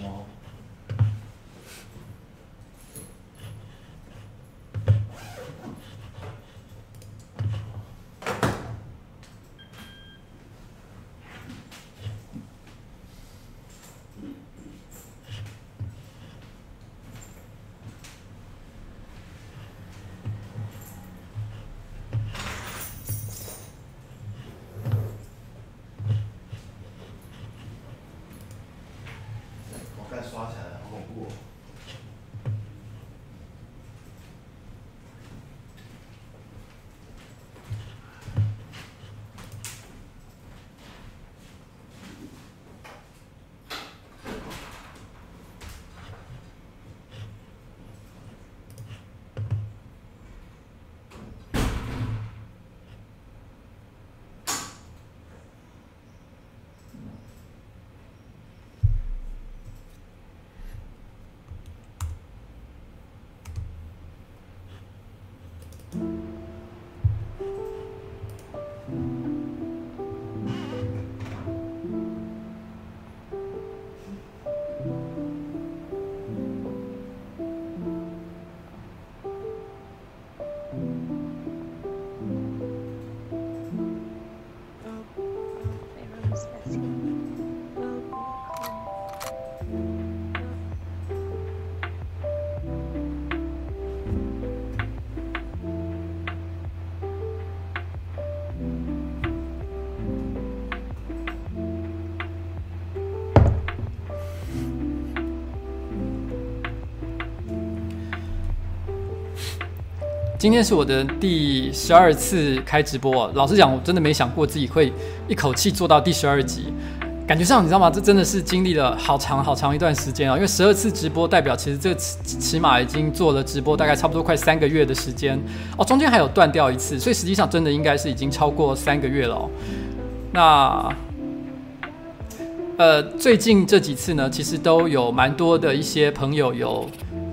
wall. 今天是我的第十二次开直播，老实讲，我真的没想过自己会一口气做到第十二集，感觉上你知道吗？这真的是经历了好长好长一段时间啊！因为十二次直播代表，其实这起起码已经做了直播，大概差不多快三个月的时间哦，中间还有断掉一次，所以实际上真的应该是已经超过三个月了哦。那呃，最近这几次呢，其实都有蛮多的一些朋友有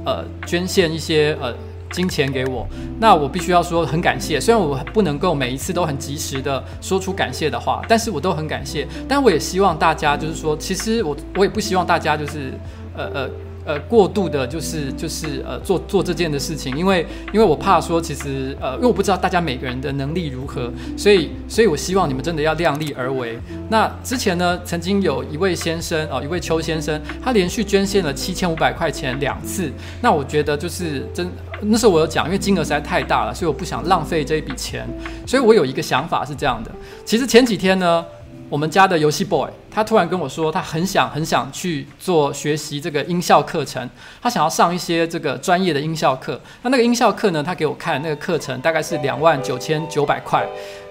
呃捐献一些呃。金钱给我，那我必须要说很感谢。虽然我不能够每一次都很及时的说出感谢的话，但是我都很感谢。但我也希望大家就是说，其实我我也不希望大家就是呃呃。呃，过度的，就是就是呃，做做这件的事情，因为因为我怕说，其实呃，因为我不知道大家每个人的能力如何，所以所以我希望你们真的要量力而为。那之前呢，曾经有一位先生哦，一位邱先生，他连续捐献了七千五百块钱两次。那我觉得就是真，那时候我有讲，因为金额实在太大了，所以我不想浪费这一笔钱。所以我有一个想法是这样的，其实前几天呢。我们家的游戏 boy，他突然跟我说，他很想很想去做学习这个音效课程，他想要上一些这个专业的音效课。那那个音效课呢，他给我看那个课程大概是两万九千九百块。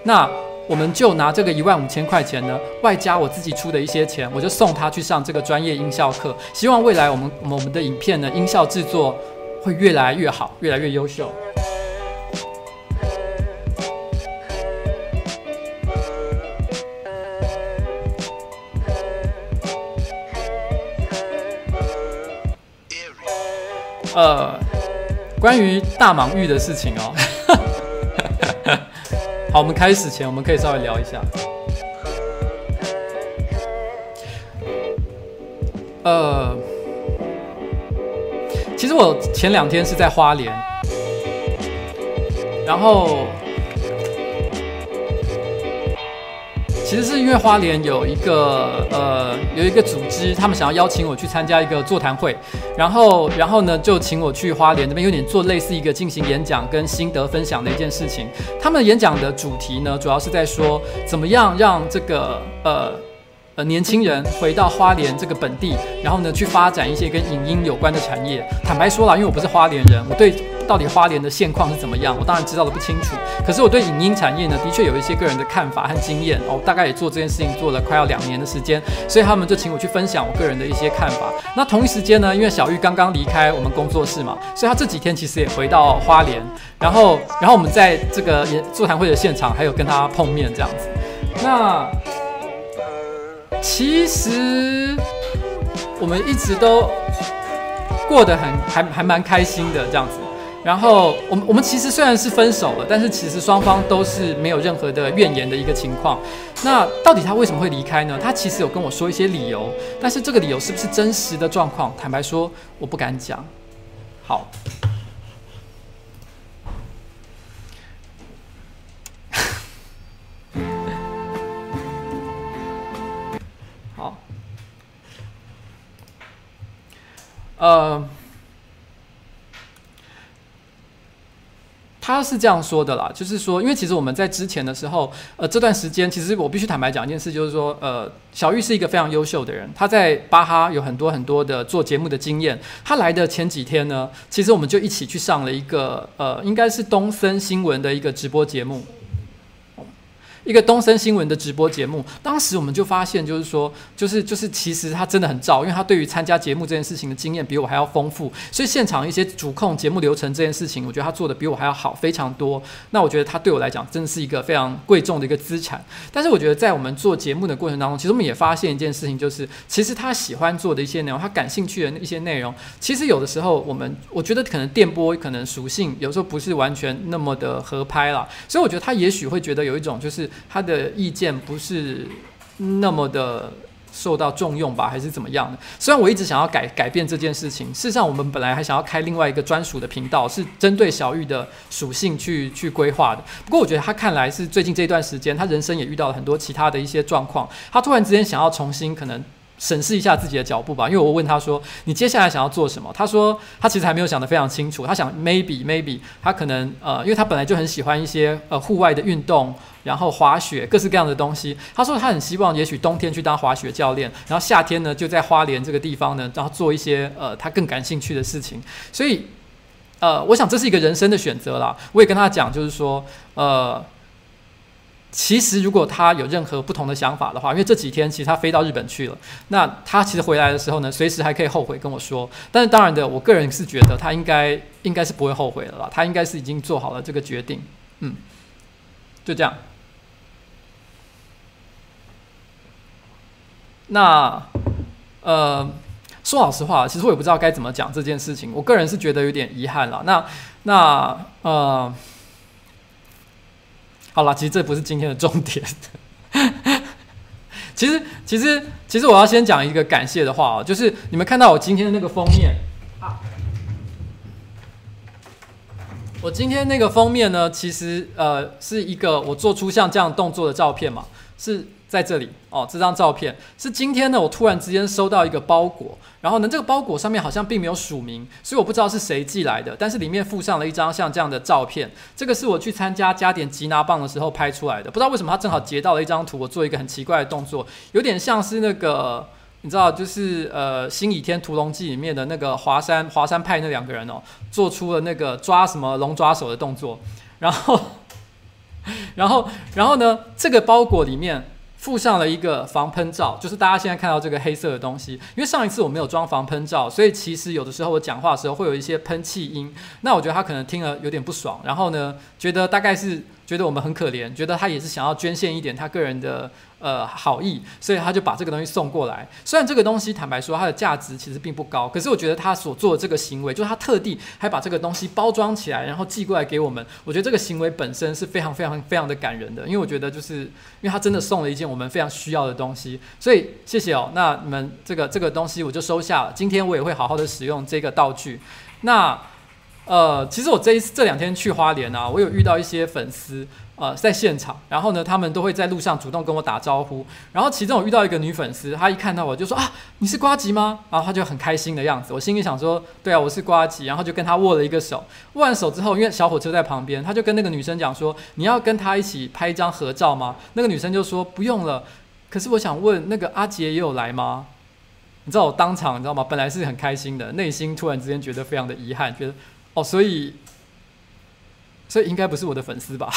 那我们就拿这个一万五千块钱呢，外加我自己出的一些钱，我就送他去上这个专业音效课。希望未来我们我们的影片呢，音效制作会越来越好，越来越优秀。呃，关于大蟒玉的事情哦，好，我们开始前我们可以稍微聊一下。呃，其实我前两天是在花莲，然后。其实是因为花莲有一个呃有一个组织，他们想要邀请我去参加一个座谈会，然后然后呢就请我去花莲那边有点做类似一个进行演讲跟心得分享的一件事情。他们演讲的主题呢，主要是在说怎么样让这个呃呃年轻人回到花莲这个本地，然后呢去发展一些跟影音有关的产业。坦白说啦，因为我不是花莲人，我对。到底花莲的现况是怎么样？我当然知道的不清楚。可是我对影音产业呢，的确有一些个人的看法和经验哦。大概也做这件事情做了快要两年的时间，所以他们就请我去分享我个人的一些看法。那同一时间呢，因为小玉刚刚离开我们工作室嘛，所以他这几天其实也回到花莲。然后，然后我们在这个座谈会的现场还有跟他碰面这样子。那其实我们一直都过得很还还蛮开心的这样子。然后我们我们其实虽然是分手了，但是其实双方都是没有任何的怨言的一个情况。那到底他为什么会离开呢？他其实有跟我说一些理由，但是这个理由是不是真实的状况？坦白说，我不敢讲。好。好呃，他是这样说的啦，就是说，因为其实我们在之前的时候，呃，这段时间，其实我必须坦白讲一件事，就是说，呃，小玉是一个非常优秀的人，他在巴哈有很多很多的做节目的经验。他来的前几天呢，其实我们就一起去上了一个，呃，应该是东森新闻的一个直播节目。一个东森新闻的直播节目，当时我们就发现，就是说，就是就是，其实他真的很燥，因为他对于参加节目这件事情的经验比我还要丰富，所以现场一些主控节目流程这件事情，我觉得他做的比我还要好非常多。那我觉得他对我来讲真的是一个非常贵重的一个资产。但是我觉得在我们做节目的过程当中，其实我们也发现一件事情，就是其实他喜欢做的一些内容，他感兴趣的一些内容，其实有的时候我们我觉得可能电波可能属性有时候不是完全那么的合拍了，所以我觉得他也许会觉得有一种就是。他的意见不是那么的受到重用吧，还是怎么样的？虽然我一直想要改改变这件事情，事实上我们本来还想要开另外一个专属的频道，是针对小玉的属性去去规划的。不过我觉得他看来是最近这段时间，他人生也遇到了很多其他的一些状况，他突然之间想要重新可能。审视一下自己的脚步吧，因为我问他说：“你接下来想要做什么？”他说：“他其实还没有想得非常清楚，他想 maybe maybe 他可能呃，因为他本来就很喜欢一些呃户外的运动，然后滑雪各式各样的东西。他说他很希望也许冬天去当滑雪教练，然后夏天呢就在花莲这个地方呢，然后做一些呃他更感兴趣的事情。所以呃，我想这是一个人生的选择啦。我也跟他讲，就是说呃。”其实，如果他有任何不同的想法的话，因为这几天其实他飞到日本去了，那他其实回来的时候呢，随时还可以后悔跟我说。但是当然的，我个人是觉得他应该应该是不会后悔的啦，他应该是已经做好了这个决定。嗯，就这样。那呃，说老实话，其实我也不知道该怎么讲这件事情。我个人是觉得有点遗憾了。那那呃。好了，其实这不是今天的重点。其实，其实，其实我要先讲一个感谢的话哦，就是你们看到我今天的那个封面啊，我今天那个封面呢，其实呃是一个我做出像这样动作的照片嘛，是。在这里哦，这张照片是今天呢，我突然之间收到一个包裹，然后呢，这个包裹上面好像并没有署名，所以我不知道是谁寄来的，但是里面附上了一张像这样的照片。这个是我去参加加点吉拿棒的时候拍出来的，不知道为什么他正好截到了一张图，我做一个很奇怪的动作，有点像是那个你知道，就是呃《新倚天屠龙记》里面的那个华山华山派那两个人哦，做出了那个抓什么龙爪手的动作，然后，然后，然后呢，这个包裹里面。附上了一个防喷罩，就是大家现在看到这个黑色的东西。因为上一次我没有装防喷罩，所以其实有的时候我讲话的时候会有一些喷气音。那我觉得他可能听了有点不爽，然后呢，觉得大概是觉得我们很可怜，觉得他也是想要捐献一点他个人的。呃，好意，所以他就把这个东西送过来。虽然这个东西坦白说，它的价值其实并不高，可是我觉得他所做的这个行为，就是他特地还把这个东西包装起来，然后寄过来给我们。我觉得这个行为本身是非常非常非常的感人的，因为我觉得就是因为他真的送了一件我们非常需要的东西，所以谢谢哦。那你们这个这个东西我就收下了。今天我也会好好的使用这个道具。那呃，其实我这一次这两天去花莲啊，我有遇到一些粉丝。呃，在现场，然后呢，他们都会在路上主动跟我打招呼。然后其中我遇到一个女粉丝，她一看到我就说啊，你是瓜吉吗？然后她就很开心的样子。我心里想说，对啊，我是瓜吉。然后就跟她握了一个手。握完手之后，因为小火车在旁边，他就跟那个女生讲说，你要跟她一起拍一张合照吗？那个女生就说不用了。可是我想问，那个阿杰也有来吗？你知道我当场你知道吗？本来是很开心的，内心突然之间觉得非常的遗憾，觉得哦，所以。所以应该不是我的粉丝吧？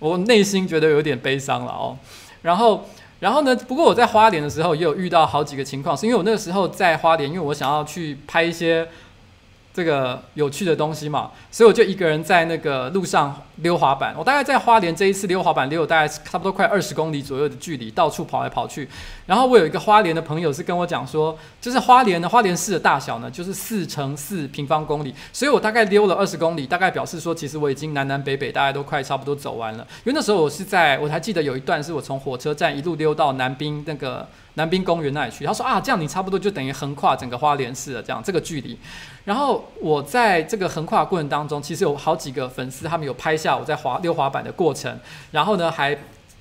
我内心觉得有点悲伤了哦。然后，然后呢？不过我在花莲的时候也有遇到好几个情况，是因为我那个时候在花莲，因为我想要去拍一些这个有趣的东西嘛，所以我就一个人在那个路上溜滑板。我大概在花莲这一次溜滑板溜，大概差不多快二十公里左右的距离，到处跑来跑去。然后我有一个花莲的朋友是跟我讲说，就是花莲的花莲市的大小呢，就是四乘四平方公里。所以我大概溜了二十公里，大概表示说，其实我已经南南北北大概都快差不多走完了。因为那时候我是在，我还记得有一段是我从火车站一路溜到南滨那个。南滨公园那里去，他说啊，这样你差不多就等于横跨整个花莲市了，这样这个距离。然后我在这个横跨过程当中，其实有好几个粉丝，他们有拍下我在滑溜滑板的过程，然后呢还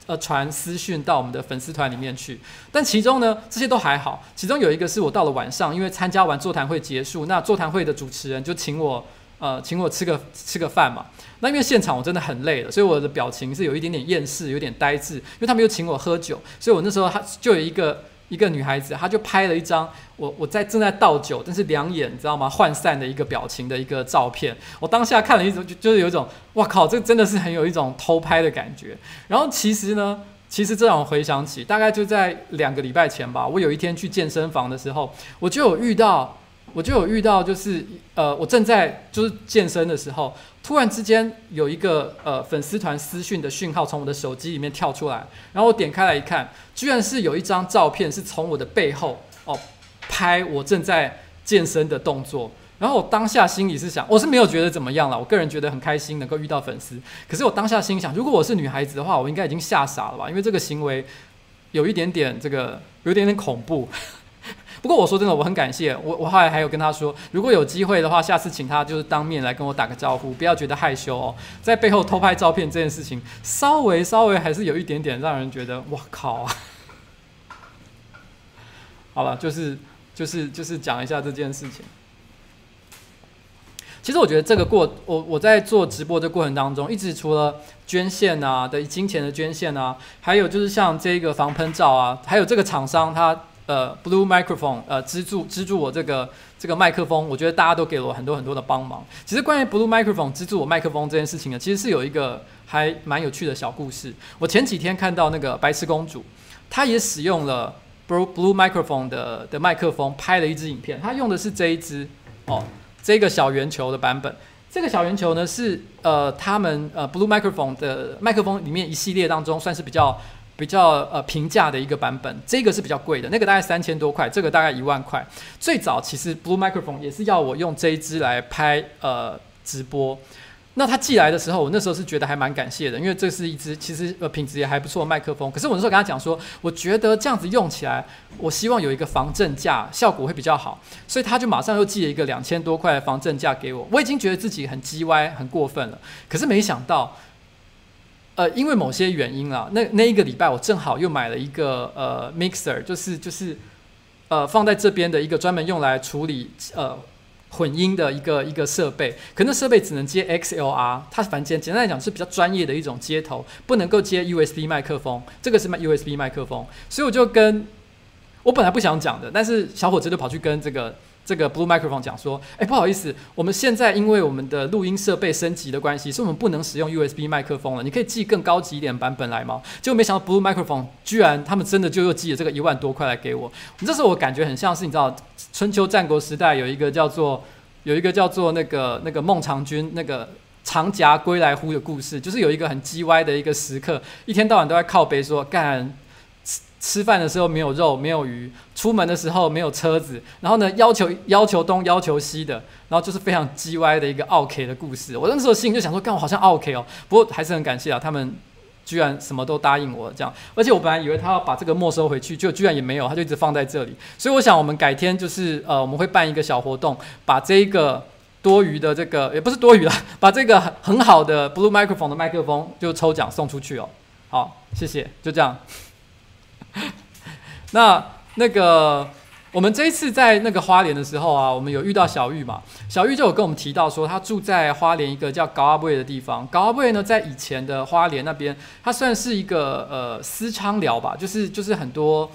呃传私讯到我们的粉丝团里面去。但其中呢这些都还好，其中有一个是我到了晚上，因为参加完座谈会结束，那座谈会的主持人就请我呃请我吃个吃个饭嘛。那因为现场我真的很累了，所以我的表情是有一点点厌世，有点呆滞。因为他们又请我喝酒，所以我那时候他就有一个一个女孩子，她就拍了一张我我在正在倒酒，但是两眼你知道吗？涣散的一个表情的一个照片。我当下看了一种就就是有一种哇靠，这真的是很有一种偷拍的感觉。然后其实呢，其实这让我回想起，大概就在两个礼拜前吧，我有一天去健身房的时候，我就有遇到。我就有遇到，就是呃，我正在就是健身的时候，突然之间有一个呃粉丝团私讯的讯号从我的手机里面跳出来，然后我点开来一看，居然是有一张照片是从我的背后哦拍我正在健身的动作，然后我当下心里是想，我是没有觉得怎么样了，我个人觉得很开心能够遇到粉丝，可是我当下心想，如果我是女孩子的话，我应该已经吓傻了吧，因为这个行为有一点点这个有一点点恐怖。不过我说真的，我很感谢我，我后来还有跟他说，如果有机会的话，下次请他就是当面来跟我打个招呼，不要觉得害羞哦。在背后偷拍照片这件事情，稍微稍微还是有一点点让人觉得，哇靠啊！好了，就是就是就是讲一下这件事情。其实我觉得这个过我我在做直播的过程当中，一直除了捐献啊的金钱的捐献啊，还有就是像这个防喷罩啊，还有这个厂商他。呃，Blue Microphone，呃，资助资助我这个这个麦克风，我觉得大家都给了我很多很多的帮忙。其实关于 Blue Microphone 资助我麦克风这件事情呢，其实是有一个还蛮有趣的小故事。我前几天看到那个白痴公主，她也使用了 Blue Blue Microphone 的的麦克风拍了一支影片，她用的是这一支哦，这个小圆球的版本。这个小圆球呢是呃他们呃 Blue Microphone 的麦克风里面一系列当中算是比较。比较呃平价的一个版本，这个是比较贵的，那个大概三千多块，这个大概一万块。最早其实 Blue Microphone 也是要我用这一支来拍呃直播，那他寄来的时候，我那时候是觉得还蛮感谢的，因为这是一支其实呃品质也还不错的麦克风。可是我那时候跟他讲说，我觉得这样子用起来，我希望有一个防震架，效果会比较好，所以他就马上又寄了一个两千多块的防震架给我。我已经觉得自己很鸡歪、很过分了，可是没想到。呃，因为某些原因啊，那那一个礼拜我正好又买了一个呃 mixer，就是就是呃放在这边的一个专门用来处理呃混音的一个一个设备，可那设备只能接 XLR，它反正简单来讲是比较专业的一种接头，不能够接 USB 麦克风，这个是 USB 麦克风，所以我就跟我本来不想讲的，但是小伙子就跑去跟这个。这个 Blue Microphone 讲说，哎，不好意思，我们现在因为我们的录音设备升级的关系，所以我们不能使用 USB 麦克风了。你可以寄更高级一点版本来吗？结果没想到 Blue Microphone 居然他们真的就又寄了这个一万多块来给我。这时候我感觉很像是你知道，春秋战国时代有一个叫做有一个叫做那个那个孟尝君那个长鋏归来乎的故事，就是有一个很叽歪的一个时刻，一天到晚都在靠背说干。吃饭的时候没有肉，没有鱼；出门的时候没有车子。然后呢，要求要求东要求西的，然后就是非常叽歪的一个 O K 的故事。我那时候心里就想说，干我好像 O K 哦。不过还是很感谢啊，他们居然什么都答应我这样。而且我本来以为他要把这个没收回去，就居然也没有，他就一直放在这里。所以我想，我们改天就是呃，我们会办一个小活动，把这一个多余的这个也不是多余了，把这个很好的 Blue Microphone 的麦克风就抽奖送出去哦。好，谢谢，就这样。那那个，我们这一次在那个花莲的时候啊，我们有遇到小玉嘛？小玉就有跟我们提到说，她住在花莲一个叫高阿贝的地方。高阿贝呢，在以前的花莲那边，它算是一个呃私娼寮吧，就是就是很多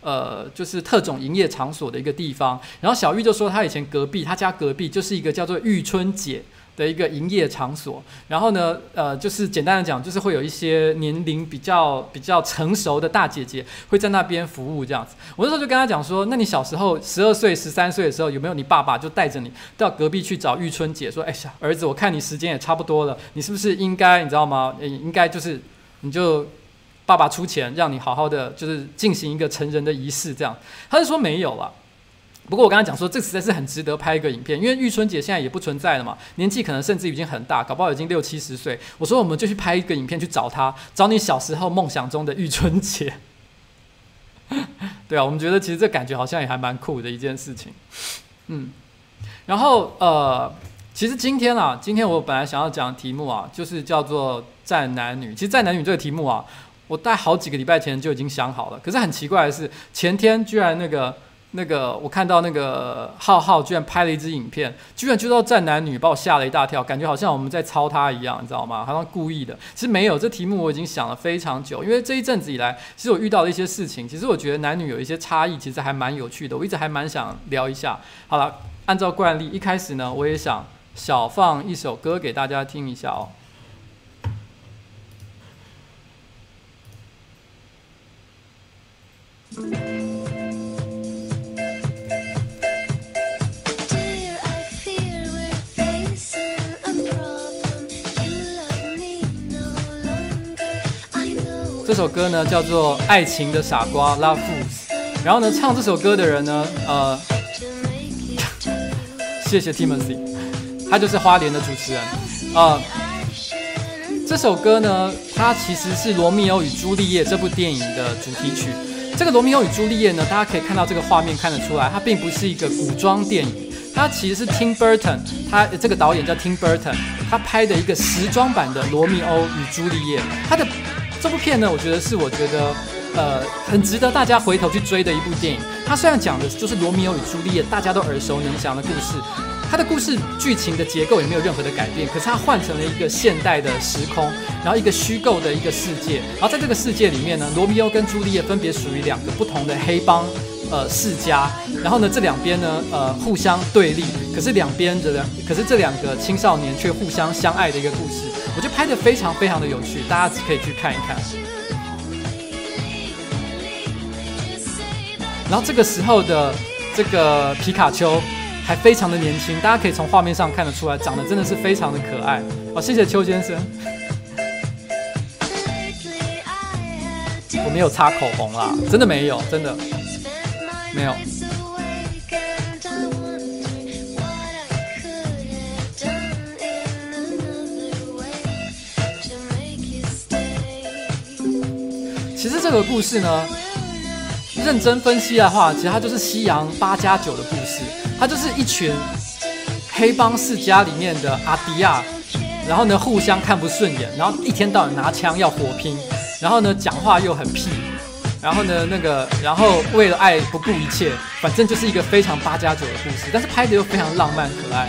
呃就是特种营业场所的一个地方。然后小玉就说，她以前隔壁，她家隔壁就是一个叫做玉春姐的一个营业场所。然后呢，呃，就是简单的讲，就是会有一些年龄比较比较成熟的大姐姐会在那边服务这样子。我那时候就跟他讲说，那你小时候十二岁、十三岁的时候，有没有你爸爸就带着你到隔壁去找玉春姐说，哎呀，儿子，我看你时间也差不多了，你是不是应该，你知道吗？应该就是你就。爸爸出钱让你好好的，就是进行一个成人的仪式，这样。他就说没有了。不过我刚才讲说，这实在是很值得拍一个影片，因为玉春姐现在也不存在了嘛，年纪可能甚至已经很大，搞不好已经六七十岁。我说我们就去拍一个影片去找她，找你小时候梦想中的玉春姐。对啊，我们觉得其实这感觉好像也还蛮酷的一件事情。嗯，然后呃，其实今天啊，今天我本来想要讲的题目啊，就是叫做“战男女”。其实“战男女”这个题目啊。我大好几个礼拜前就已经想好了，可是很奇怪的是，前天居然那个那个我看到那个浩浩居然拍了一支影片，居然就到战男女，把我吓了一大跳，感觉好像我们在抄他一样，你知道吗？好像故意的。其实没有，这题目我已经想了非常久，因为这一阵子以来，其实我遇到了一些事情，其实我觉得男女有一些差异，其实还蛮有趣的，我一直还蛮想聊一下。好了，按照惯例，一开始呢，我也想小放一首歌给大家听一下哦。这首歌呢叫做《爱情的傻瓜》（Love Fools），然后呢，唱这首歌的人呢，呃，谢谢 Timothy，他就是花莲的主持人，呃，这首歌呢，它其实是《罗密欧与朱丽叶》这部电影的主题曲。这个《罗密欧与朱丽叶》呢，大家可以看到这个画面看得出来，它并不是一个古装电影，它其实是 Tim Burton，他这个导演叫 Tim Burton，他拍的一个时装版的《罗密欧与朱丽叶》，他的。这部片呢，我觉得是我觉得，呃，很值得大家回头去追的一部电影。它虽然讲的就是罗密欧与朱丽叶，大家都耳熟能详的故事，它的故事剧情的结构也没有任何的改变，可是它换成了一个现代的时空，然后一个虚构的一个世界。然后在这个世界里面呢，罗密欧跟朱丽叶分别属于两个不同的黑帮，呃，世家。然后呢，这两边呢，呃，互相对立，可是两边的两，可是这两个青少年却互相相爱的一个故事。我觉得拍的非常非常的有趣，大家可以去看一看。然后这个时候的这个皮卡丘还非常的年轻，大家可以从画面上看得出来，长得真的是非常的可爱。好，谢谢邱先生。我没有擦口红啦，真的没有，真的没有。其实这个故事呢，认真分析的话，其实它就是西洋八加九的故事。它就是一群黑帮世家里面的阿迪亚，然后呢互相看不顺眼，然后一天到晚拿枪要火拼，然后呢讲话又很屁，然后呢那个，然后为了爱不顾一切，反正就是一个非常八加九的故事，但是拍的又非常浪漫可爱。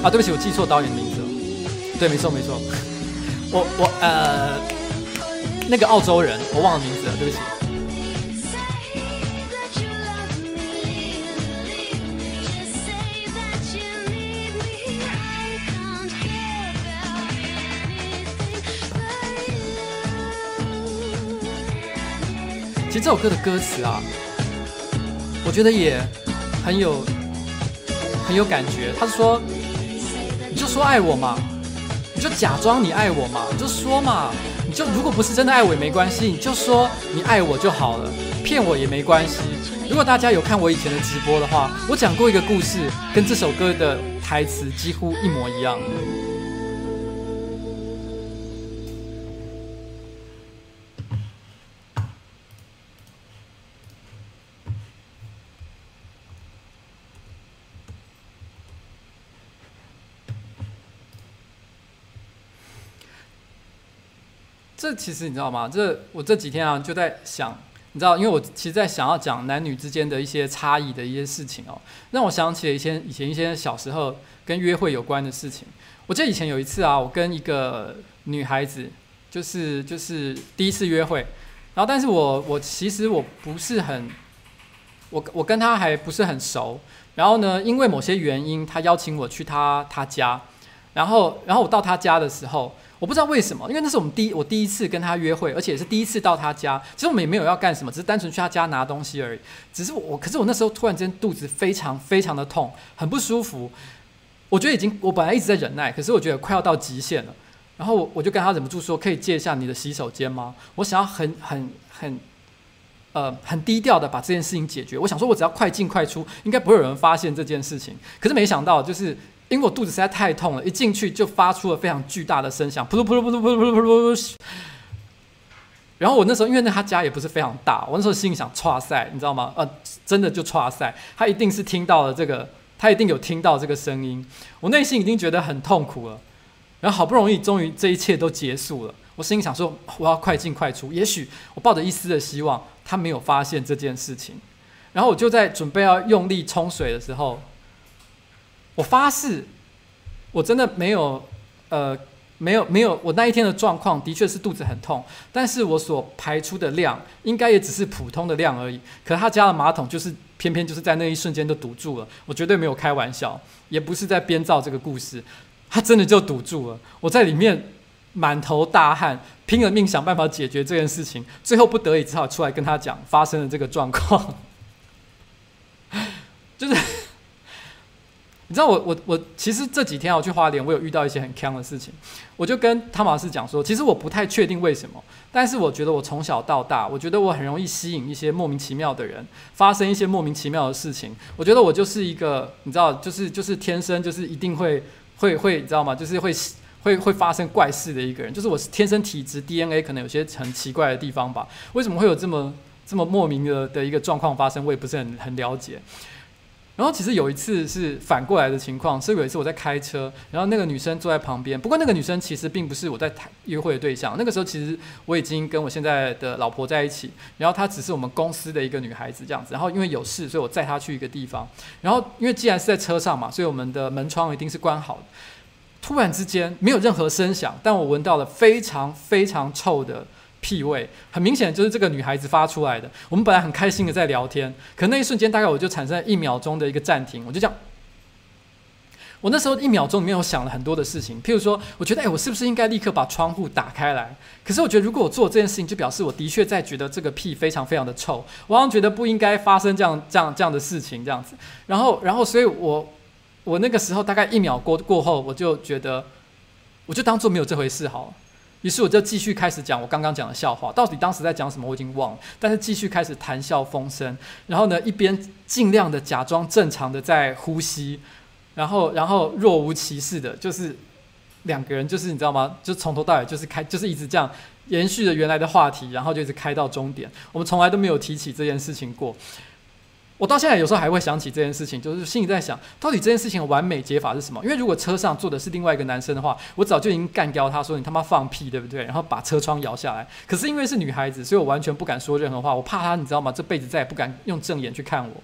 啊，对不起，我记错导演名字了。对，没错没错，我我呃，那个澳洲人，我忘了名字了，对不起。其实这首歌的歌词啊，我觉得也很有很有感觉。他是说。你就说爱我嘛，你就假装你爱我嘛，你就说嘛，就如果不是真的爱我也没关系，你就说你爱我就好了，骗我也没关系。如果大家有看我以前的直播的话，我讲过一个故事，跟这首歌的台词几乎一模一样。这其实你知道吗？这我这几天啊就在想，你知道，因为我其实在想要讲男女之间的一些差异的一些事情哦，让我想起了以前以前一些小时候跟约会有关的事情。我记得以前有一次啊，我跟一个女孩子，就是就是第一次约会，然后但是我我其实我不是很，我我跟她还不是很熟，然后呢，因为某些原因，她邀请我去她她家，然后然后我到她家的时候。我不知道为什么，因为那是我们第一我第一次跟他约会，而且是第一次到他家。其实我们也没有要干什么，只是单纯去他家拿东西而已。只是我，可是我那时候突然间肚子非常非常的痛，很不舒服。我觉得已经，我本来一直在忍耐，可是我觉得快要到极限了。然后我我就跟他忍不住说：“可以借一下你的洗手间吗？”我想要很很很，呃，很低调的把这件事情解决。我想说，我只要快进快出，应该不会有人发现这件事情。可是没想到，就是。因为我肚子实在太痛了，一进去就发出了非常巨大的声响，噗噜噗噜噗噜噗噜噗噜噗噜。然后我那时候，因为那他家也不是非常大，我那时候心里想，剉赛，你知道吗？呃，真的就剉赛，他一定是听到了这个，他一定有听到这个声音。我内心已经觉得很痛苦了，然后好不容易，终于这一切都结束了。我心里想说，我要快进快出。也许我抱着一丝的希望，他没有发现这件事情。然后我就在准备要用力冲水的时候。我发誓，我真的没有，呃，没有没有，我那一天的状况的确是肚子很痛，但是我所排出的量应该也只是普通的量而已。可他家的马桶就是偏偏就是在那一瞬间就堵住了，我绝对没有开玩笑，也不是在编造这个故事，他真的就堵住了。我在里面满头大汗，拼了命想办法解决这件事情，最后不得已只好出来跟他讲发生了这个状况，就是。你知道我我我其实这几天我去花莲，我有遇到一些很坑的事情，我就跟汤马斯讲说，其实我不太确定为什么，但是我觉得我从小到大，我觉得我很容易吸引一些莫名其妙的人，发生一些莫名其妙的事情。我觉得我就是一个，你知道，就是就是天生就是一定会会会，你知道吗？就是会会会发生怪事的一个人，就是我是天生体质 DNA 可能有些很奇怪的地方吧？为什么会有这么这么莫名的的一个状况发生？我也不是很很了解。然后其实有一次是反过来的情况，是有一次我在开车，然后那个女生坐在旁边。不过那个女生其实并不是我在谈约会的对象，那个时候其实我已经跟我现在的老婆在一起，然后她只是我们公司的一个女孩子这样子。然后因为有事，所以我载她去一个地方。然后因为既然是在车上嘛，所以我们的门窗一定是关好的。突然之间没有任何声响，但我闻到了非常非常臭的。屁味很明显，就是这个女孩子发出来的。我们本来很开心的在聊天，可那一瞬间大概我就产生了一秒钟的一个暂停，我就这样。我那时候一秒钟里面我想了很多的事情，譬如说，我觉得哎，我是不是应该立刻把窗户打开来？可是我觉得如果我做这件事情，就表示我的确在觉得这个屁非常非常的臭，我好像觉得不应该发生这样这样这样的事情这样子。然后然后，所以我我那个时候大概一秒过过后，我就觉得，我就当做没有这回事好了。于是我就继续开始讲我刚刚讲的笑话，到底当时在讲什么我已经忘了，但是继续开始谈笑风生，然后呢一边尽量的假装正常的在呼吸，然后然后若无其事的，就是两个人就是你知道吗？就从头到尾就是开就是一直这样延续着原来的话题，然后就一直开到终点，我们从来都没有提起这件事情过。我到现在有时候还会想起这件事情，就是心里在想，到底这件事情的完美解法是什么？因为如果车上坐的是另外一个男生的话，我早就已经干掉他说你他妈放屁，对不对？然后把车窗摇下来。可是因为是女孩子，所以我完全不敢说任何话，我怕她，你知道吗？这辈子再也不敢用正眼去看我。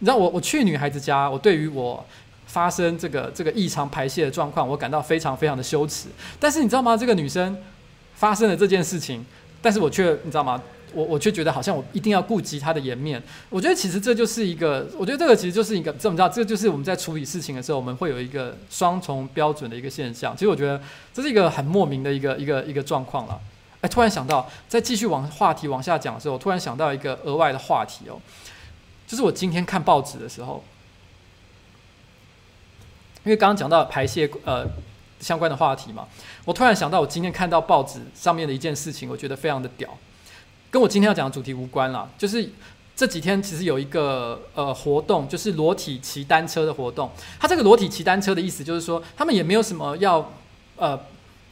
你知道我我去女孩子家，我对于我发生这个这个异常排泄的状况，我感到非常非常的羞耻。但是你知道吗？这个女生发生了这件事情，但是我却你知道吗？我我却觉得好像我一定要顾及他的颜面。我觉得其实这就是一个，我觉得这个其实就是一个怎么知道？这就是我们在处理事情的时候，我们会有一个双重标准的一个现象。其实我觉得这是一个很莫名的一个一个一个状况了。哎，突然想到，在继续往话题往下讲的时候，我突然想到一个额外的话题哦，就是我今天看报纸的时候，因为刚刚讲到排泄呃相关的话题嘛，我突然想到我今天看到报纸上面的一件事情，我觉得非常的屌。跟我今天要讲的主题无关了，就是这几天其实有一个呃活动，就是裸体骑单车的活动。他这个裸体骑单车的意思就是说，他们也没有什么要呃，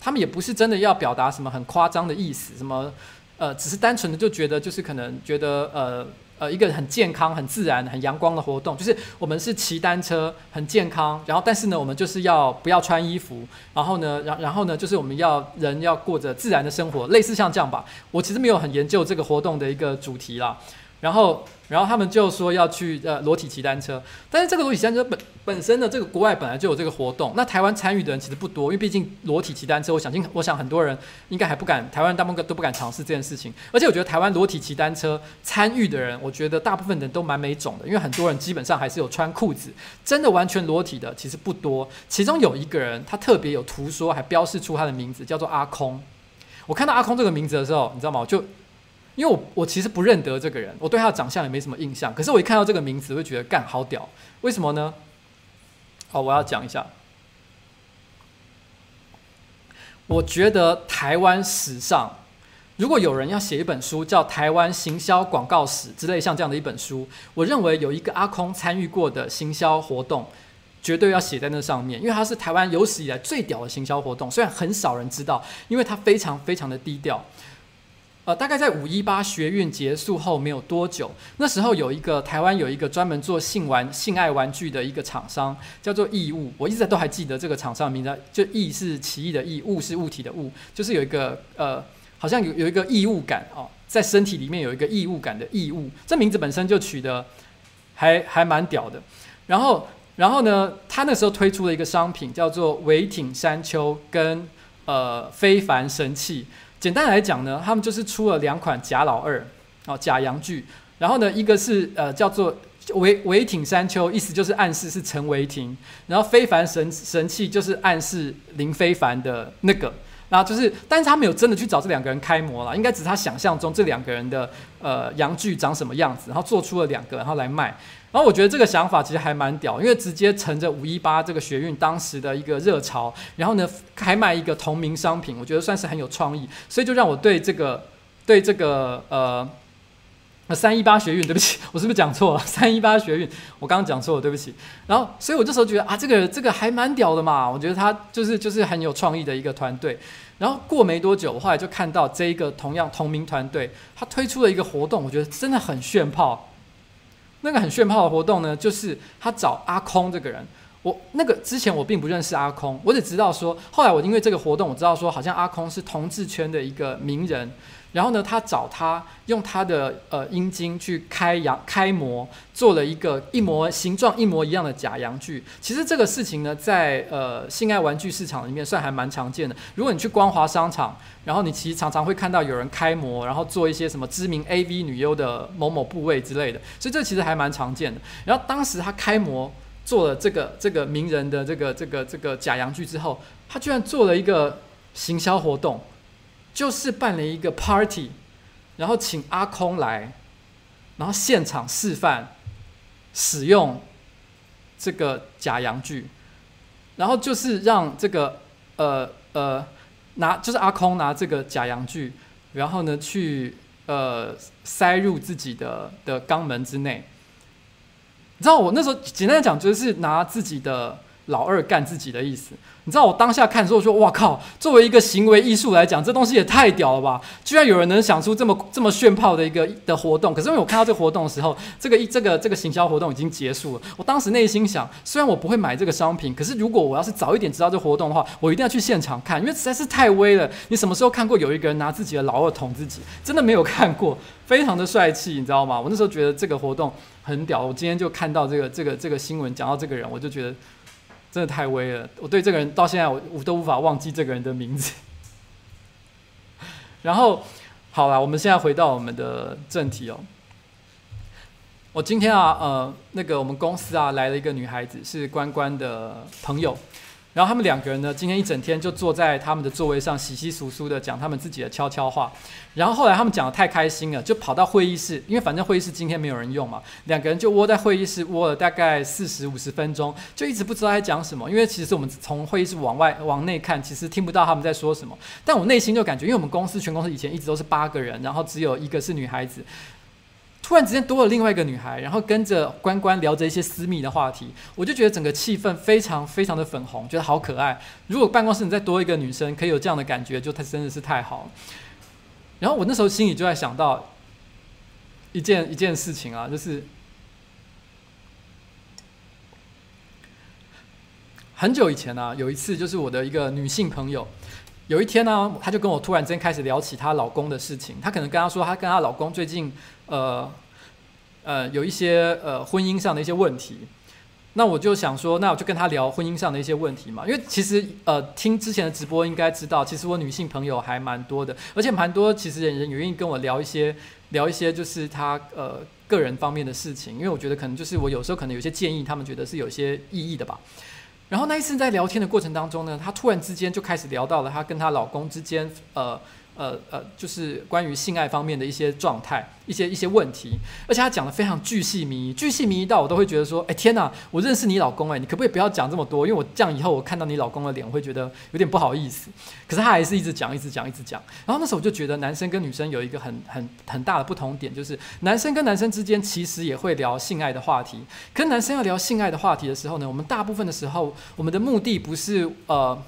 他们也不是真的要表达什么很夸张的意思，什么呃，只是单纯的就觉得就是可能觉得呃呃一个很健康、很自然、很阳光的活动，就是我们是骑单车，很健康。然后但是呢，我们就是要不要穿衣服，然后呢，然然后呢，就是我们要人要过着自然的生活，类似像这样吧。我其实没有很研究这个活动的一个主题啦。然后，然后他们就说要去呃裸体骑单车，但是这个裸体骑单车本本身呢，这个国外本来就有这个活动。那台湾参与的人其实不多，因为毕竟裸体骑单车，我想，我想很多人应该还不敢，台湾大部分都不敢尝试这件事情。而且我觉得台湾裸体骑单车参与的人，我觉得大部分人都蛮没种的，因为很多人基本上还是有穿裤子，真的完全裸体的其实不多。其中有一个人，他特别有图说，还标示出他的名字，叫做阿空。我看到阿空这个名字的时候，你知道吗？我就。因为我我其实不认得这个人，我对他的长相也没什么印象。可是我一看到这个名字，会觉得干好屌。为什么呢？好，我要讲一下。我觉得台湾史上，如果有人要写一本书叫《台湾行销广告史》之类像这样的一本书，我认为有一个阿空参与过的行销活动，绝对要写在那上面，因为他是台湾有史以来最屌的行销活动。虽然很少人知道，因为他非常非常的低调。呃，大概在五一八学运结束后没有多久，那时候有一个台湾有一个专门做性玩性爱玩具的一个厂商，叫做异物。我一直都还记得这个厂商名字，就异是奇异的异，物是物体的物，就是有一个呃，好像有有一个异物感哦，在身体里面有一个异物感的异物，这名字本身就取得还还蛮屌的。然后然后呢，他那时候推出了一个商品，叫做维挺山丘跟呃非凡神器。简单来讲呢，他们就是出了两款假老二，哦，假阳具。然后呢，一个是呃叫做维维挺山丘，意思就是暗示是陈维挺。然后非凡神神器就是暗示林非凡的那个。然后就是，但是他没有真的去找这两个人开模啦，应该只是他想象中这两个人的呃阳具长什么样子，然后做出了两个，然后来卖。然后我觉得这个想法其实还蛮屌，因为直接乘着五一八这个学运当时的一个热潮，然后呢开卖一个同名商品，我觉得算是很有创意，所以就让我对这个对这个呃三一八学运，对不起，我是不是讲错了？三一八学运，我刚刚讲错了，对不起。然后所以我这时候觉得啊，这个这个还蛮屌的嘛，我觉得他就是就是很有创意的一个团队。然后过没多久，我后来就看到这一个同样同名团队，他推出了一个活动，我觉得真的很炫炮。那个很炫炮的活动呢，就是他找阿空这个人。我那个之前我并不认识阿空，我只知道说，后来我因为这个活动，我知道说，好像阿空是同志圈的一个名人。然后呢，他找他用他的呃阴茎去开阳开模，做了一个一模形状一模一样的假阳具。其实这个事情呢，在呃性爱玩具市场里面算还蛮常见的。如果你去光华商场，然后你其实常常会看到有人开模，然后做一些什么知名 AV 女优的某某部位之类的，所以这其实还蛮常见的。然后当时他开模做了这个这个名人的这个这个这个假阳具之后，他居然做了一个行销活动。就是办了一个 party，然后请阿空来，然后现场示范使用这个假阳具，然后就是让这个呃呃拿就是阿空拿这个假阳具，然后呢去呃塞入自己的的肛门之内。你知道我那时候简单讲就是拿自己的。老二干自己的意思，你知道我当下看的时候说，哇靠！作为一个行为艺术来讲，这东西也太屌了吧！居然有人能想出这么这么炫炮的一个的活动。可是因为我看到这个活动的时候，这个一这个这个行销活动已经结束了。我当时内心想，虽然我不会买这个商品，可是如果我要是早一点知道这活动的话，我一定要去现场看，因为实在是太威了。你什么时候看过有一个人拿自己的老二捅自己？真的没有看过，非常的帅气，你知道吗？我那时候觉得这个活动很屌。我今天就看到这个这个这个新闻，讲到这个人，我就觉得。真的太威了！我对这个人到现在我我都无法忘记这个人的名字。然后，好了，我们现在回到我们的正题哦。我今天啊，呃，那个我们公司啊来了一个女孩子，是关关的朋友。然后他们两个人呢，今天一整天就坐在他们的座位上，窸窸窣窣的讲他们自己的悄悄话。然后后来他们讲得太开心了，就跑到会议室，因为反正会议室今天没有人用嘛，两个人就窝在会议室窝了大概四十五十分钟，就一直不知道在讲什么。因为其实我们从会议室往外往内看，其实听不到他们在说什么。但我内心就感觉，因为我们公司全公司以前一直都是八个人，然后只有一个是女孩子。突然之间多了另外一个女孩，然后跟着关关聊着一些私密的话题，我就觉得整个气氛非常非常的粉红，觉得好可爱。如果办公室里再多一个女生，可以有这样的感觉，就她真的是太好了。然后我那时候心里就在想到，一件一件事情啊，就是很久以前呢、啊，有一次就是我的一个女性朋友，有一天呢、她就跟我突然之间开始聊起她老公的事情。她可能跟她说，她跟她老公最近呃呃有一些呃婚姻上的一些问题。那我就想说，那我就跟她聊婚姻上的一些问题嘛。因为其实呃听之前的直播应该知道，其实我女性朋友还蛮多的，而且蛮多其实人也愿意跟我聊一些。聊一些就是他呃个人方面的事情，因为我觉得可能就是我有时候可能有些建议，他们觉得是有些意义的吧。然后那一次在聊天的过程当中呢，她突然之间就开始聊到了她跟她老公之间呃。呃呃，就是关于性爱方面的一些状态、一些一些问题，而且他讲的非常巨细靡遗，巨细靡遗到我都会觉得说，哎天哪，我认识你老公哎，你可不可以不要讲这么多？因为我这样以后我看到你老公的脸，我会觉得有点不好意思。可是他还是一直讲，一直讲，一直讲。然后那时候我就觉得，男生跟女生有一个很很很大的不同点，就是男生跟男生之间其实也会聊性爱的话题，可是男生要聊性爱的话题的时候呢，我们大部分的时候，我们的目的不是呃。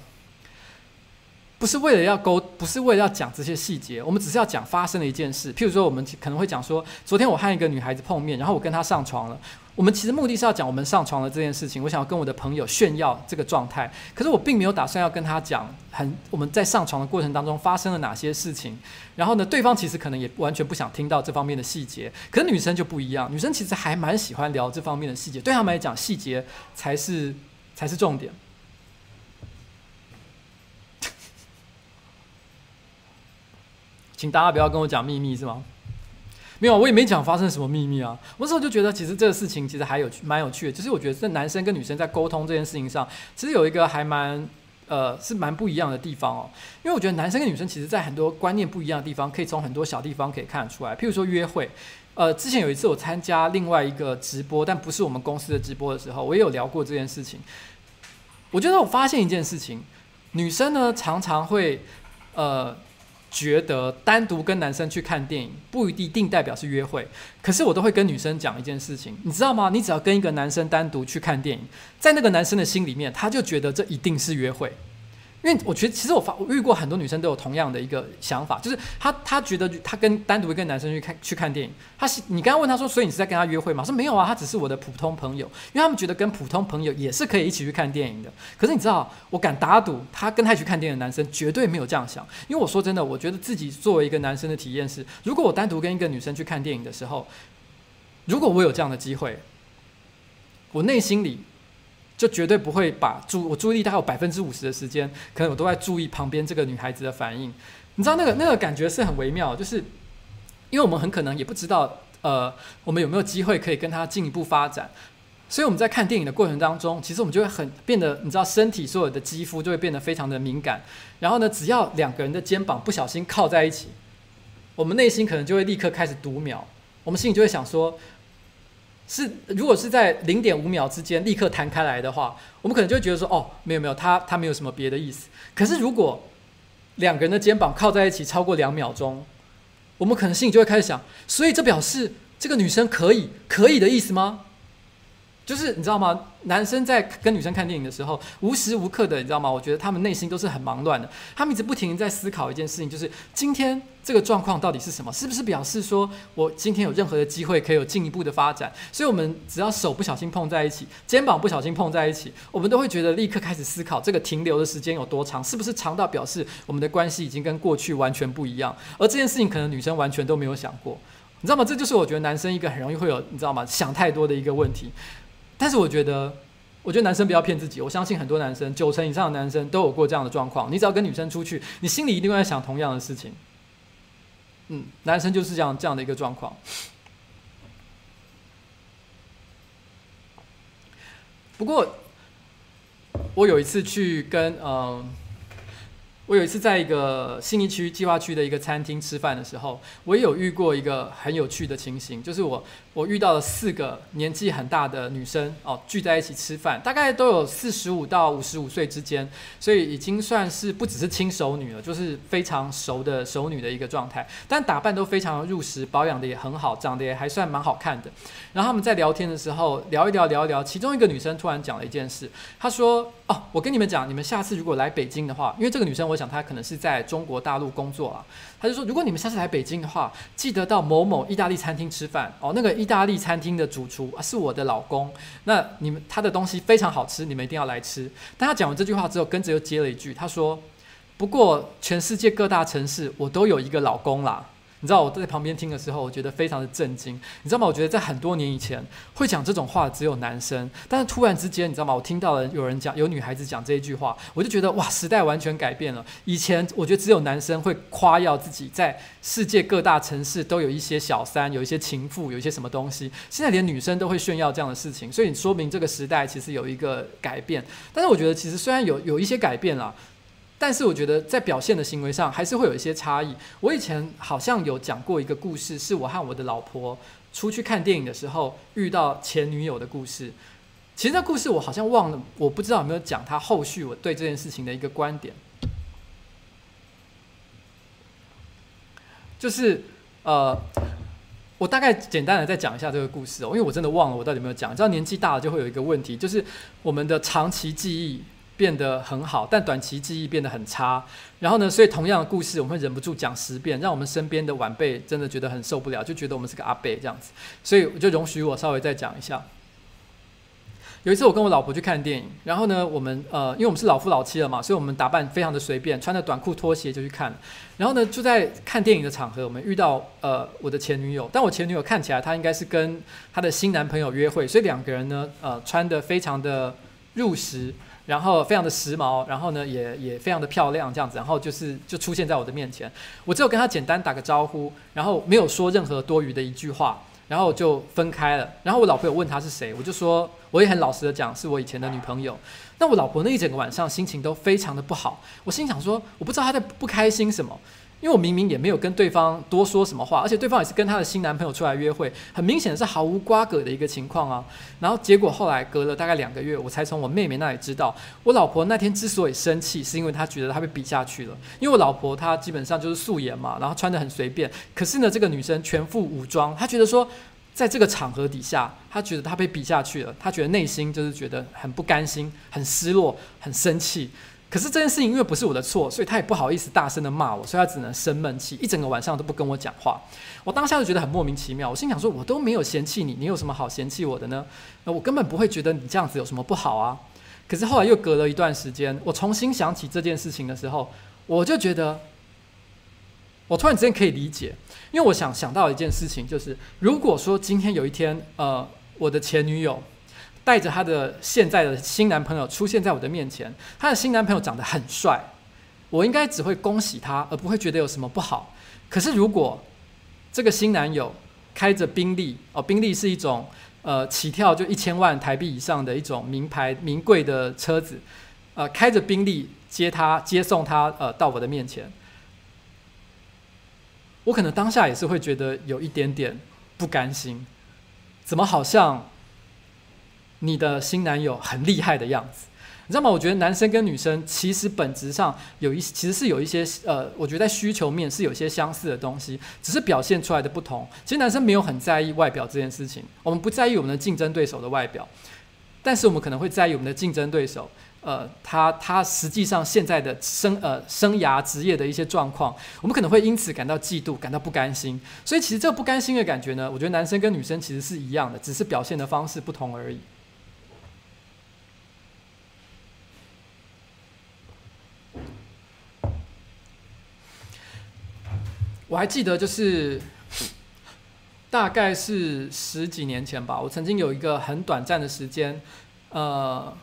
不是为了要勾，不是为了要讲这些细节，我们只是要讲发生的一件事。譬如说，我们可能会讲说，昨天我和一个女孩子碰面，然后我跟她上床了。我们其实目的是要讲我们上床了这件事情，我想要跟我的朋友炫耀这个状态。可是我并没有打算要跟她讲很我们在上床的过程当中发生了哪些事情。然后呢，对方其实可能也完全不想听到这方面的细节。可是女生就不一样，女生其实还蛮喜欢聊这方面的细节，对他们来讲，细节才是才是重点。请大家不要跟我讲秘密是吗？没有，我也没讲发生什么秘密啊。我那时候就觉得，其实这个事情其实还有蛮有趣的。就是我觉得，这男生跟女生在沟通这件事情上，其实有一个还蛮呃是蛮不一样的地方哦。因为我觉得男生跟女生其实在很多观念不一样的地方，可以从很多小地方可以看得出来。譬如说约会，呃，之前有一次我参加另外一个直播，但不是我们公司的直播的时候，我也有聊过这件事情。我觉得我发现一件事情，女生呢常常会呃。觉得单独跟男生去看电影不一定代表是约会，可是我都会跟女生讲一件事情，你知道吗？你只要跟一个男生单独去看电影，在那个男生的心里面，他就觉得这一定是约会。因为我觉得，其实我发我遇过很多女生都有同样的一个想法，就是她她觉得她跟单独一个男生去看去看电影，她是你刚刚问她说，所以你是在跟他约会吗？说没有啊，他只是我的普通朋友，因为他们觉得跟普通朋友也是可以一起去看电影的。可是你知道，我敢打赌，他跟他去看电影的男生绝对没有这样想，因为我说真的，我觉得自己作为一个男生的体验是，如果我单独跟一个女生去看电影的时候，如果我有这样的机会，我内心里。就绝对不会把注我注意力大概有百分之五十的时间，可能我都在注意旁边这个女孩子的反应。你知道那个那个感觉是很微妙，就是因为我们很可能也不知道，呃，我们有没有机会可以跟她进一步发展。所以我们在看电影的过程当中，其实我们就会很变得，你知道，身体所有的肌肤就会变得非常的敏感。然后呢，只要两个人的肩膀不小心靠在一起，我们内心可能就会立刻开始读秒，我们心里就会想说。是，如果是在零点五秒之间立刻弹开来的话，我们可能就会觉得说，哦，没有没有，他他没有什么别的意思。可是如果两个人的肩膀靠在一起超过两秒钟，我们可能心里就会开始想，所以这表示这个女生可以可以的意思吗？就是你知道吗？男生在跟女生看电影的时候，无时无刻的，你知道吗？我觉得他们内心都是很忙乱的，他们一直不停地在思考一件事情，就是今天这个状况到底是什么？是不是表示说我今天有任何的机会可以有进一步的发展？所以，我们只要手不小心碰在一起，肩膀不小心碰在一起，我们都会觉得立刻开始思考这个停留的时间有多长，是不是长到表示我们的关系已经跟过去完全不一样？而这件事情可能女生完全都没有想过，你知道吗？这就是我觉得男生一个很容易会有，你知道吗？想太多的一个问题。但是我觉得，我觉得男生不要骗自己。我相信很多男生，九成以上的男生都有过这样的状况。你只要跟女生出去，你心里一定会在想同样的事情。嗯，男生就是这样这样的一个状况。不过，我有一次去跟嗯。我有一次在一个信义区计划区的一个餐厅吃饭的时候，我也有遇过一个很有趣的情形，就是我我遇到了四个年纪很大的女生哦，聚在一起吃饭，大概都有四十五到五十五岁之间，所以已经算是不只是轻熟女了，就是非常熟的熟女的一个状态，但打扮都非常入时，保养的也很好，长得也还算蛮好看的。然后他们在聊天的时候聊一聊聊一聊，其中一个女生突然讲了一件事，她说：“哦，我跟你们讲，你们下次如果来北京的话，因为这个女生我。”想他可能是在中国大陆工作啊。他就说，如果你们下次来北京的话，记得到某某意大利餐厅吃饭哦。那个意大利餐厅的主厨啊是我的老公，那你们他的东西非常好吃，你们一定要来吃。但他讲完这句话之后，跟着又接了一句，他说：“不过全世界各大城市我都有一个老公啦。”你知道我在旁边听的时候，我觉得非常的震惊。你知道吗？我觉得在很多年以前，会讲这种话只有男生。但是突然之间，你知道吗？我听到了有人讲，有女孩子讲这一句话，我就觉得哇，时代完全改变了。以前我觉得只有男生会夸耀自己在世界各大城市都有一些小三，有一些情妇，有一些什么东西。现在连女生都会炫耀这样的事情，所以你说明这个时代其实有一个改变。但是我觉得，其实虽然有有一些改变了。但是我觉得在表现的行为上还是会有一些差异。我以前好像有讲过一个故事，是我和我的老婆出去看电影的时候遇到前女友的故事。其实这故事我好像忘了，我不知道有没有讲他后续我对这件事情的一个观点。就是呃，我大概简单的再讲一下这个故事哦，因为我真的忘了我到底有没有讲。你知道年纪大了就会有一个问题，就是我们的长期记忆。变得很好，但短期记忆变得很差。然后呢，所以同样的故事，我们会忍不住讲十遍，让我们身边的晚辈真的觉得很受不了，就觉得我们是个阿伯这样子。所以我就容许我稍微再讲一下。有一次我跟我老婆去看电影，然后呢，我们呃，因为我们是老夫老妻了嘛，所以我们打扮非常的随便，穿着短裤拖鞋就去看。然后呢，就在看电影的场合，我们遇到呃我的前女友，但我前女友看起来她应该是跟她的新男朋友约会，所以两个人呢，呃，穿得非常的入时。然后非常的时髦，然后呢也也非常的漂亮，这样子，然后就是就出现在我的面前，我只有跟他简单打个招呼，然后没有说任何多余的一句话，然后就分开了。然后我老婆有问他是谁，我就说我也很老实的讲是我以前的女朋友。那我老婆那一整个晚上心情都非常的不好，我心想说我不知道她在不开心什么。因为我明明也没有跟对方多说什么话，而且对方也是跟她的新男朋友出来约会，很明显是毫无瓜葛的一个情况啊。然后结果后来隔了大概两个月，我才从我妹妹那里知道，我老婆那天之所以生气，是因为她觉得她被比下去了。因为我老婆她基本上就是素颜嘛，然后穿得很随便，可是呢，这个女生全副武装，她觉得说，在这个场合底下，她觉得她被比下去了，她觉得内心就是觉得很不甘心、很失落、很生气。可是这件事情因为不是我的错，所以他也不好意思大声的骂我，所以他只能生闷气，一整个晚上都不跟我讲话。我当下就觉得很莫名其妙，我心想说，我都没有嫌弃你，你有什么好嫌弃我的呢？那我根本不会觉得你这样子有什么不好啊。可是后来又隔了一段时间，我重新想起这件事情的时候，我就觉得，我突然之间可以理解，因为我想想到一件事情，就是如果说今天有一天，呃，我的前女友。带着她的现在的新男朋友出现在我的面前，她的新男朋友长得很帅，我应该只会恭喜他，而不会觉得有什么不好。可是如果这个新男友开着宾利哦，宾利是一种呃起跳就一千万台币以上的一种名牌名贵的车子，呃，开着宾利接他接送他呃到我的面前，我可能当下也是会觉得有一点点不甘心，怎么好像？你的新男友很厉害的样子，你知道吗？我觉得男生跟女生其实本质上有一，其实是有一些呃，我觉得在需求面是有些相似的东西，只是表现出来的不同。其实男生没有很在意外表这件事情，我们不在意我们的竞争对手的外表，但是我们可能会在意我们的竞争对手，呃，他他实际上现在的生呃生涯职业的一些状况，我们可能会因此感到嫉妒，感到不甘心。所以其实这个不甘心的感觉呢，我觉得男生跟女生其实是一样的，只是表现的方式不同而已。我还记得，就是大概是十几年前吧，我曾经有一个很短暂的时间，呃，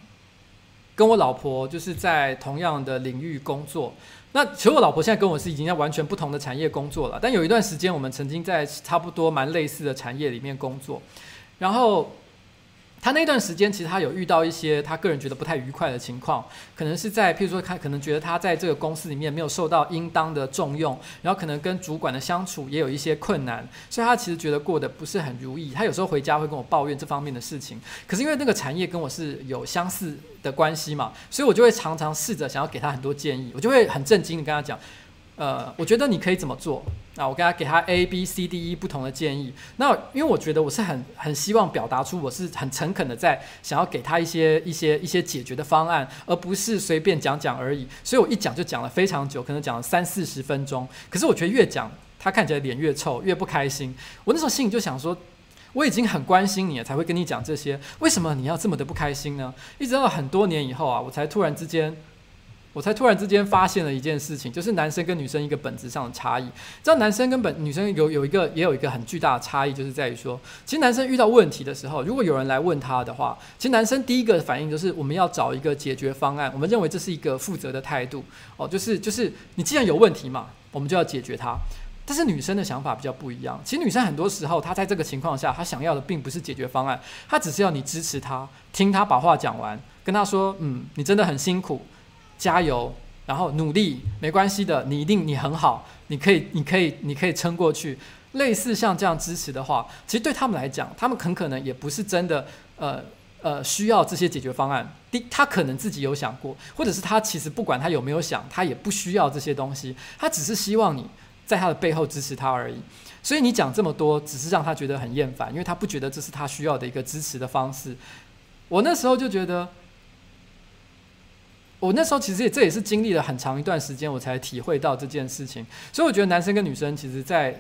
跟我老婆就是在同样的领域工作。那其实我老婆现在跟我是已经在完全不同的产业工作了，但有一段时间我们曾经在差不多蛮类似的产业里面工作，然后。他那段时间，其实他有遇到一些他个人觉得不太愉快的情况，可能是在譬如说，他可能觉得他在这个公司里面没有受到应当的重用，然后可能跟主管的相处也有一些困难，所以他其实觉得过得不是很如意。他有时候回家会跟我抱怨这方面的事情。可是因为那个产业跟我是有相似的关系嘛，所以我就会常常试着想要给他很多建议，我就会很震惊的跟他讲，呃，我觉得你可以怎么做？那我给他给他 A B C D E 不同的建议。那因为我觉得我是很很希望表达出我是很诚恳的在想要给他一些一些一些解决的方案，而不是随便讲讲而已。所以我一讲就讲了非常久，可能讲了三四十分钟。可是我觉得越讲他看起来脸越臭，越不开心。我那时候心里就想说，我已经很关心你了，才会跟你讲这些，为什么你要这么的不开心呢？一直到很多年以后啊，我才突然之间。我才突然之间发现了一件事情，就是男生跟女生一个本质上的差异。知道男生跟本女生有有一个也有一个很巨大的差异，就是在于说，其实男生遇到问题的时候，如果有人来问他的话，其实男生第一个反应就是我们要找一个解决方案。我们认为这是一个负责的态度哦，就是就是你既然有问题嘛，我们就要解决它。但是女生的想法比较不一样。其实女生很多时候她在这个情况下，她想要的并不是解决方案，她只是要你支持她，听她把话讲完，跟她说，嗯，你真的很辛苦。加油，然后努力，没关系的，你一定你很好，你可以，你可以，你可以撑过去。类似像这样支持的话，其实对他们来讲，他们很可能也不是真的，呃呃，需要这些解决方案。第，他可能自己有想过，或者是他其实不管他有没有想，他也不需要这些东西，他只是希望你在他的背后支持他而已。所以你讲这么多，只是让他觉得很厌烦，因为他不觉得这是他需要的一个支持的方式。我那时候就觉得。我那时候其实也这也是经历了很长一段时间，我才体会到这件事情。所以我觉得男生跟女生其实在，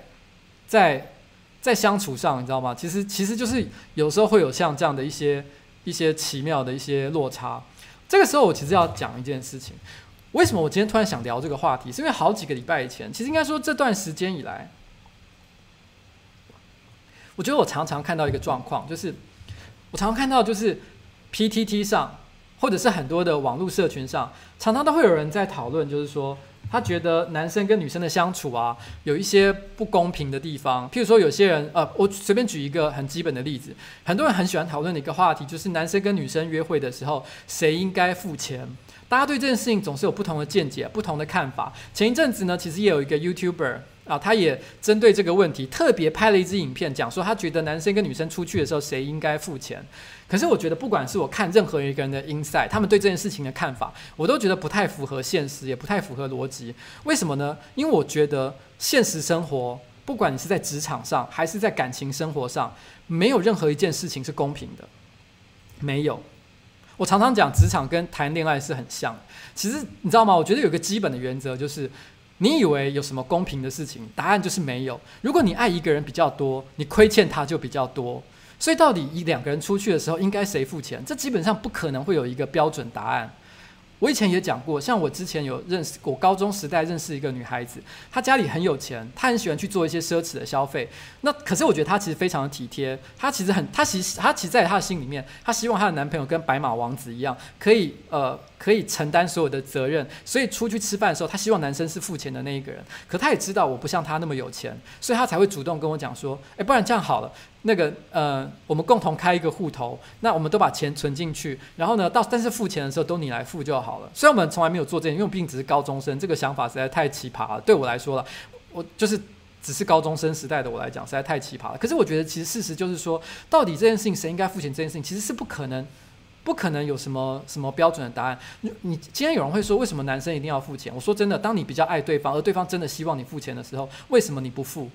在在在相处上，你知道吗？其实其实就是有时候会有像这样的一些一些奇妙的一些落差。这个时候我其实要讲一件事情，为什么我今天突然想聊这个话题？是因为好几个礼拜以前，其实应该说这段时间以来，我觉得我常常看到一个状况，就是我常常看到就是 PTT 上。或者是很多的网络社群上，常常都会有人在讨论，就是说他觉得男生跟女生的相处啊，有一些不公平的地方。譬如说，有些人，呃，我随便举一个很基本的例子，很多人很喜欢讨论的一个话题，就是男生跟女生约会的时候，谁应该付钱？大家对这件事情总是有不同的见解、不同的看法。前一阵子呢，其实也有一个 YouTuber。啊，他也针对这个问题特别拍了一支影片，讲说他觉得男生跟女生出去的时候谁应该付钱。可是我觉得，不管是我看任何一个人的 inside，他们对这件事情的看法，我都觉得不太符合现实，也不太符合逻辑。为什么呢？因为我觉得现实生活，不管你是在职场上还是在感情生活上，没有任何一件事情是公平的。没有。我常常讲，职场跟谈恋爱是很像。其实你知道吗？我觉得有个基本的原则就是。你以为有什么公平的事情？答案就是没有。如果你爱一个人比较多，你亏欠他就比较多。所以到底一两个人出去的时候，应该谁付钱？这基本上不可能会有一个标准答案。我以前也讲过，像我之前有认识，我高中时代认识一个女孩子，她家里很有钱，她很喜欢去做一些奢侈的消费。那可是我觉得她其实非常的体贴，她其实很，她其实她其实在她的心里面，她希望她的男朋友跟白马王子一样，可以呃可以承担所有的责任。所以出去吃饭的时候，她希望男生是付钱的那一个人。可她也知道我不像她那么有钱，所以她才会主动跟我讲说，诶，不然这样好了。那个呃，我们共同开一个户头，那我们都把钱存进去，然后呢，到但是付钱的时候都你来付就好了。虽然我们从来没有做这件，因为我毕竟只是高中生，这个想法实在太奇葩了。对我来说了，我就是只是高中生时代的我来讲，实在太奇葩了。可是我觉得，其实事实就是说，到底这件事情谁应该付钱，这件事情其实是不可能，不可能有什么什么标准的答案。你你今天有人会说，为什么男生一定要付钱？我说真的，当你比较爱对方，而对方真的希望你付钱的时候，为什么你不付？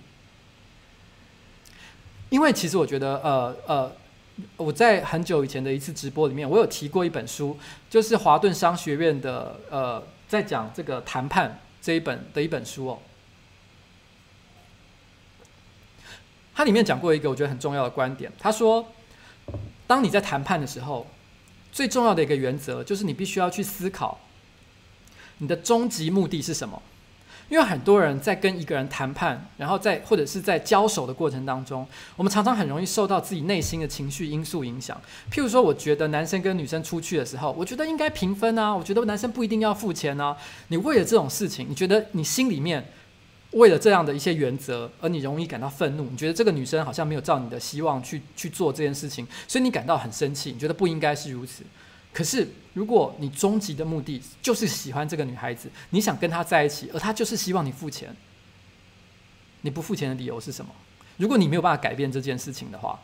因为其实我觉得，呃呃，我在很久以前的一次直播里面，我有提过一本书，就是华顿商学院的，呃，在讲这个谈判这一本的一本书哦。它里面讲过一个我觉得很重要的观点，他说，当你在谈判的时候，最重要的一个原则就是你必须要去思考，你的终极目的是什么。因为很多人在跟一个人谈判，然后在或者是在交手的过程当中，我们常常很容易受到自己内心的情绪因素影响。譬如说，我觉得男生跟女生出去的时候，我觉得应该平分啊，我觉得男生不一定要付钱啊。你为了这种事情，你觉得你心里面为了这样的一些原则，而你容易感到愤怒。你觉得这个女生好像没有照你的希望去去做这件事情，所以你感到很生气，你觉得不应该是如此。可是，如果你终极的目的就是喜欢这个女孩子，你想跟她在一起，而她就是希望你付钱，你不付钱的理由是什么？如果你没有办法改变这件事情的话，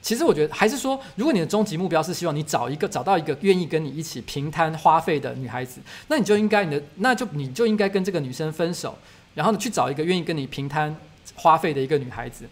其实我觉得还是说，如果你的终极目标是希望你找一个找到一个愿意跟你一起平摊花费的女孩子，那你就应该你的那就你就应该跟这个女生分手，然后呢去找一个愿意跟你平摊花费的一个女孩子，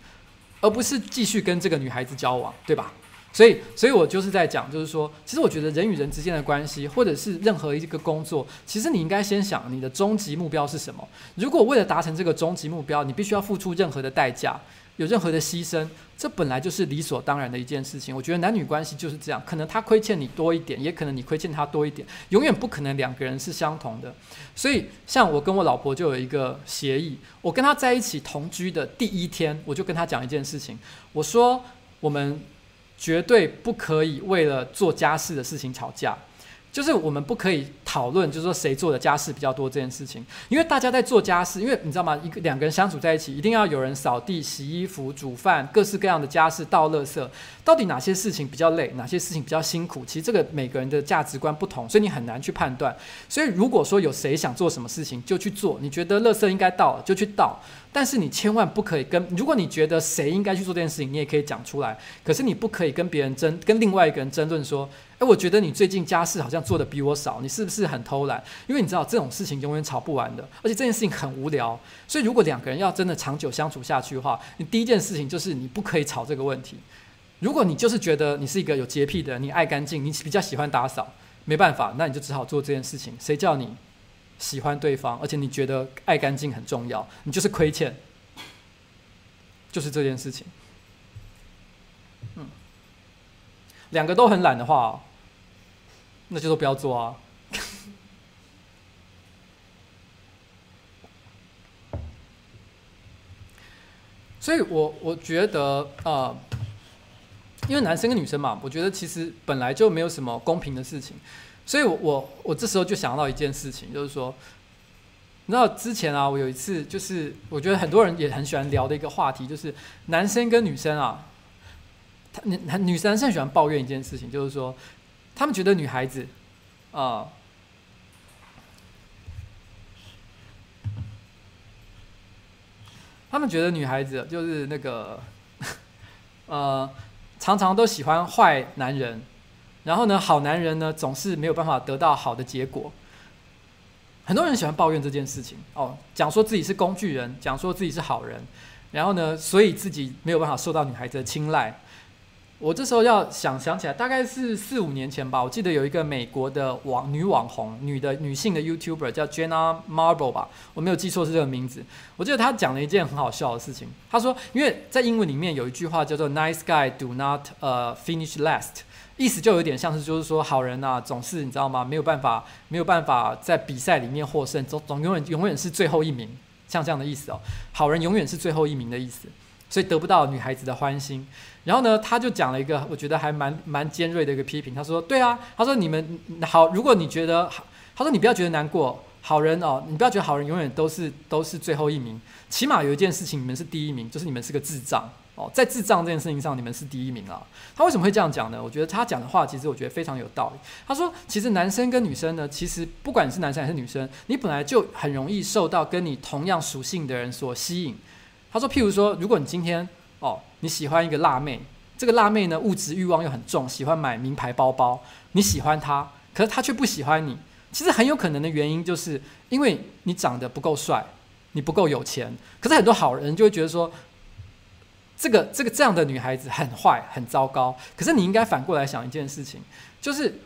而不是继续跟这个女孩子交往，对吧？所以，所以我就是在讲，就是说，其实我觉得人与人之间的关系，或者是任何一个工作，其实你应该先想你的终极目标是什么。如果为了达成这个终极目标，你必须要付出任何的代价，有任何的牺牲，这本来就是理所当然的一件事情。我觉得男女关系就是这样，可能他亏欠你多一点，也可能你亏欠他多一点，永远不可能两个人是相同的。所以，像我跟我老婆就有一个协议，我跟她在一起同居的第一天，我就跟她讲一件事情，我说我们。绝对不可以为了做家事的事情吵架，就是我们不可以讨论，就是说谁做的家事比较多这件事情，因为大家在做家事，因为你知道吗？一个两个人相处在一起，一定要有人扫地、洗衣服、煮饭，各式各样的家事、倒垃圾。到底哪些事情比较累，哪些事情比较辛苦？其实这个每个人的价值观不同，所以你很难去判断。所以如果说有谁想做什么事情，就去做。你觉得垃圾应该倒，就去倒。但是你千万不可以跟，如果你觉得谁应该去做这件事情，你也可以讲出来。可是你不可以跟别人争，跟另外一个人争论说，诶，我觉得你最近家事好像做得比我少，你是不是很偷懒？因为你知道这种事情永远吵不完的，而且这件事情很无聊。所以如果两个人要真的长久相处下去的话，你第一件事情就是你不可以吵这个问题。如果你就是觉得你是一个有洁癖的人，你爱干净，你比较喜欢打扫，没办法，那你就只好做这件事情。谁叫你？喜欢对方，而且你觉得爱干净很重要，你就是亏欠，就是这件事情。嗯，两个都很懒的话，那就都不要做啊。所以我我觉得啊、呃，因为男生跟女生嘛，我觉得其实本来就没有什么公平的事情。所以我，我我这时候就想到一件事情，就是说，你知道之前啊，我有一次就是，我觉得很多人也很喜欢聊的一个话题，就是男生跟女生啊，他女女生很喜欢抱怨一件事情，就是说，他们觉得女孩子啊，他们觉得女孩子就是那个，呃，常常都喜欢坏男人。然后呢，好男人呢总是没有办法得到好的结果。很多人喜欢抱怨这件事情哦，讲说自己是工具人，讲说自己是好人，然后呢，所以自己没有办法受到女孩子的青睐。我这时候要想想起来，大概是四五年前吧，我记得有一个美国的网女网红，女的女性的 YouTuber 叫 Jenna Marble 吧，我没有记错是这个名字。我记得她讲了一件很好笑的事情，她说，因为在英文里面有一句话叫做 “Nice guy do not 呃、uh, finish last”。意思就有点像是，就是说好人呐，总是你知道吗？没有办法，没有办法在比赛里面获胜，总总永远永远是最后一名，像这样的意思哦。好人永远是最后一名的意思，所以得不到女孩子的欢心。然后呢，他就讲了一个我觉得还蛮蛮尖锐的一个批评。他说：“对啊，他说你们好，如果你觉得好，他说你不要觉得难过，好人哦，你不要觉得好人永远都是都是最后一名，起码有一件事情你们是第一名，就是你们是个智障。”哦，在智障这件事情上，你们是第一名啊！他为什么会这样讲呢？我觉得他讲的话，其实我觉得非常有道理。他说，其实男生跟女生呢，其实不管是男生还是女生，你本来就很容易受到跟你同样属性的人所吸引。他说，譬如说，如果你今天哦，你喜欢一个辣妹，这个辣妹呢，物质欲望又很重，喜欢买名牌包包，你喜欢她，可是她却不喜欢你。其实很有可能的原因，就是因为你长得不够帅，你不够有钱。可是很多好人就会觉得说。这个这个这样的女孩子很坏很糟糕，可是你应该反过来想一件事情，就是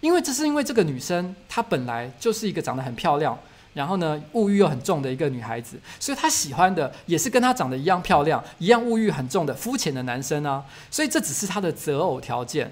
因为这是因为这个女生她本来就是一个长得很漂亮，然后呢物欲又很重的一个女孩子，所以她喜欢的也是跟她长得一样漂亮、一样物欲很重的肤浅的男生啊，所以这只是她的择偶条件，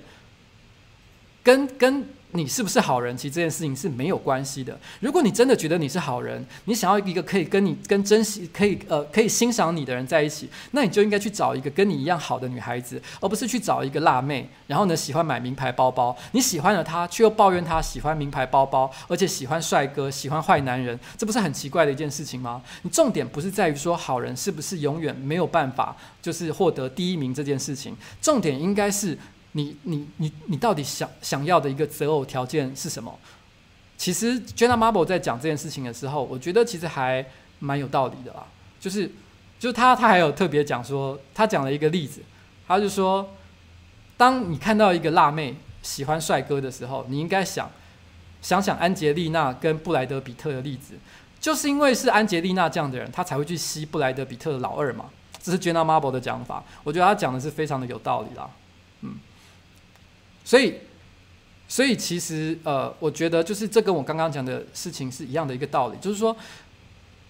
跟跟。你是不是好人？其实这件事情是没有关系的。如果你真的觉得你是好人，你想要一个可以跟你、跟珍惜、可以呃可以欣赏你的人在一起，那你就应该去找一个跟你一样好的女孩子，而不是去找一个辣妹。然后呢，喜欢买名牌包包，你喜欢了她，却又抱怨她喜欢名牌包包，而且喜欢帅哥、喜欢坏男人，这不是很奇怪的一件事情吗？你重点不是在于说好人是不是永远没有办法就是获得第一名这件事情，重点应该是。你你你你到底想想要的一个择偶条件是什么？其实 Jenna Marble 在讲这件事情的时候，我觉得其实还蛮有道理的啦。就是，就是他他还有特别讲说，他讲了一个例子，他就说，当你看到一个辣妹喜欢帅哥的时候，你应该想想想安杰丽娜跟布莱德比特的例子，就是因为是安杰丽娜这样的人，她才会去吸布莱德比特的老二嘛。这是 Jenna Marble 的讲法，我觉得他讲的是非常的有道理啦。所以，所以其实呃，我觉得就是这跟我刚刚讲的事情是一样的一个道理，就是说。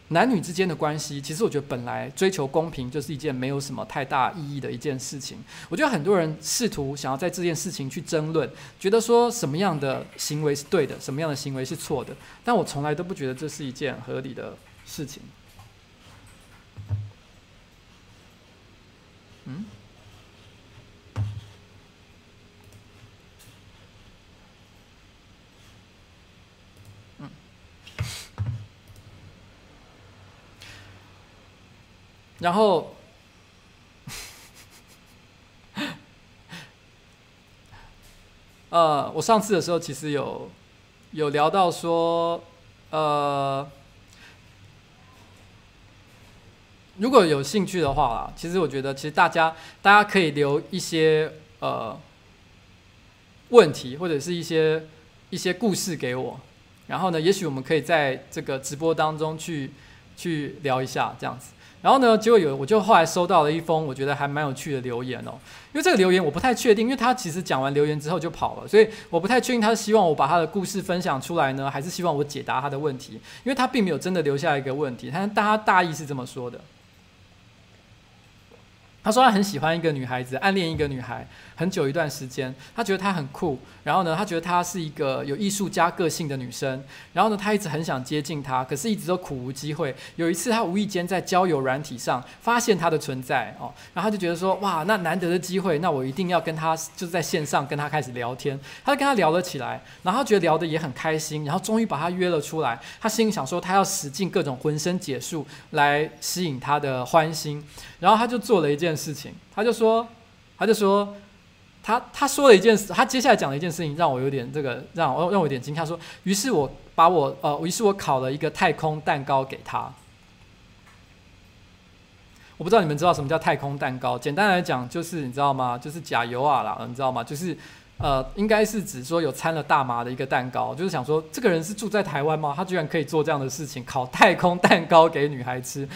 男女之间的关系，其实我觉得本来追求公平就是一件没有什么太大意义的一件事情。我觉得很多人试图想要在这件事情去争论，觉得说什么样的行为是对的，什么样的行为是错的，但我从来都不觉得这是一件合理的事情。嗯。然后，呃，我上次的时候其实有有聊到说，呃，如果有兴趣的话啦，其实我觉得，其实大家大家可以留一些呃问题或者是一些一些故事给我，然后呢，也许我们可以在这个直播当中去去聊一下这样子。然后呢，结果有我就后来收到了一封我觉得还蛮有趣的留言哦，因为这个留言我不太确定，因为他其实讲完留言之后就跑了，所以我不太确定他是希望我把他的故事分享出来呢，还是希望我解答他的问题，因为他并没有真的留下一个问题，他大他大意是这么说的。他说他很喜欢一个女孩子，暗恋一个女孩很久一段时间。他觉得她很酷，然后呢，他觉得她是一个有艺术家个性的女生。然后呢，他一直很想接近她，可是一直都苦无机会。有一次，他无意间在交友软体上发现她的存在哦，然后他就觉得说，哇，那难得的机会，那我一定要跟她就是在线上跟她开始聊天。他就跟她聊了起来，然后他觉得聊得也很开心，然后终于把她约了出来。他心里想说，他要使尽各种浑身解数来吸引她的欢心。然后他就做了一件事情，他就说，他就说，他他说了一件事，他接下来讲了一件事情，让我有点这个，让我让我有点惊讶。说，于是我把我呃，于是我烤了一个太空蛋糕给他。我不知道你们知道什么叫太空蛋糕？简单来讲，就是你知道吗？就是甲油啊啦，你知道吗？就是呃，应该是指说有掺了大麻的一个蛋糕。就是想说，这个人是住在台湾吗？他居然可以做这样的事情，烤太空蛋糕给女孩吃。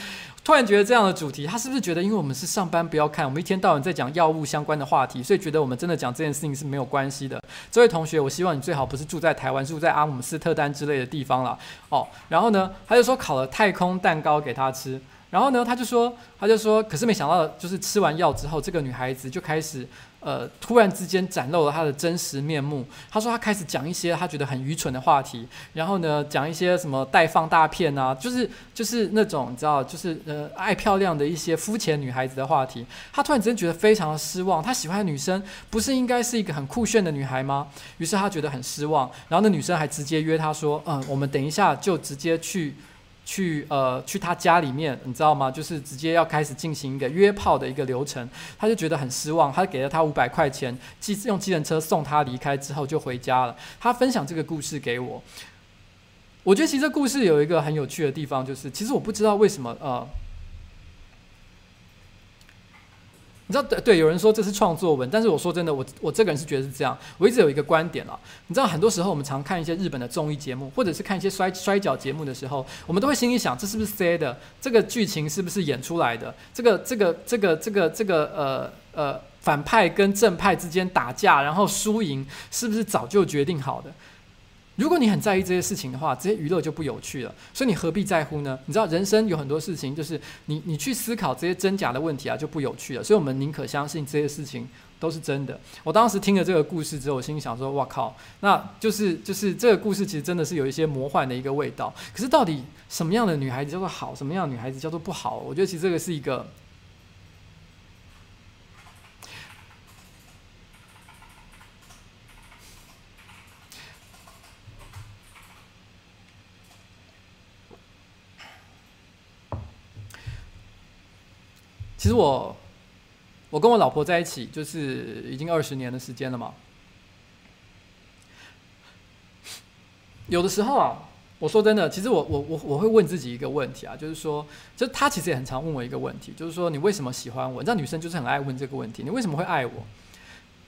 突然觉得这样的主题，他是不是觉得，因为我们是上班不要看，我们一天到晚在讲药物相关的话题，所以觉得我们真的讲这件事情是没有关系的？这位同学，我希望你最好不是住在台湾，住在阿姆斯特丹之类的地方了哦。然后呢，他就说烤了太空蛋糕给他吃，然后呢，他就说，他就说，可是没想到，就是吃完药之后，这个女孩子就开始。呃，突然之间展露了他的真实面目。他说他开始讲一些他觉得很愚蠢的话题，然后呢，讲一些什么带放大片啊，就是就是那种你知道，就是呃爱漂亮的一些肤浅女孩子的话题。他突然之间觉得非常的失望。他喜欢的女生不是应该是一个很酷炫的女孩吗？于是他觉得很失望。然后那女生还直接约他说：“嗯，我们等一下就直接去。”去呃去他家里面，你知道吗？就是直接要开始进行一个约炮的一个流程，他就觉得很失望。他给了他五百块钱，用计程车送他离开之后就回家了。他分享这个故事给我，我觉得其实这故事有一个很有趣的地方，就是其实我不知道为什么呃。你知道，对对，有人说这是创作文，但是我说真的，我我这个人是觉得是这样。我一直有一个观点啊，你知道，很多时候我们常看一些日本的综艺节目，或者是看一些摔摔跤节目的时候，我们都会心里想，这是不是塞的？这个剧情是不是演出来的？这个这个这个这个这个呃呃反派跟正派之间打架，然后输赢是不是早就决定好的？如果你很在意这些事情的话，这些娱乐就不有趣了。所以你何必在乎呢？你知道，人生有很多事情，就是你你去思考这些真假的问题啊，就不有趣了。所以我们宁可相信这些事情都是真的。我当时听了这个故事之后，我心里想说：哇靠，那就是就是这个故事其实真的是有一些魔幻的一个味道。可是到底什么样的女孩子叫做好，什么样的女孩子叫做不好？我觉得其实这个是一个。其实我，我跟我老婆在一起就是已经二十年的时间了嘛。有的时候啊，我说真的，其实我我我我会问自己一个问题啊，就是说，就他其实也很常问我一个问题，就是说你为什么喜欢我？你知道女生就是很爱问这个问题，你为什么会爱我？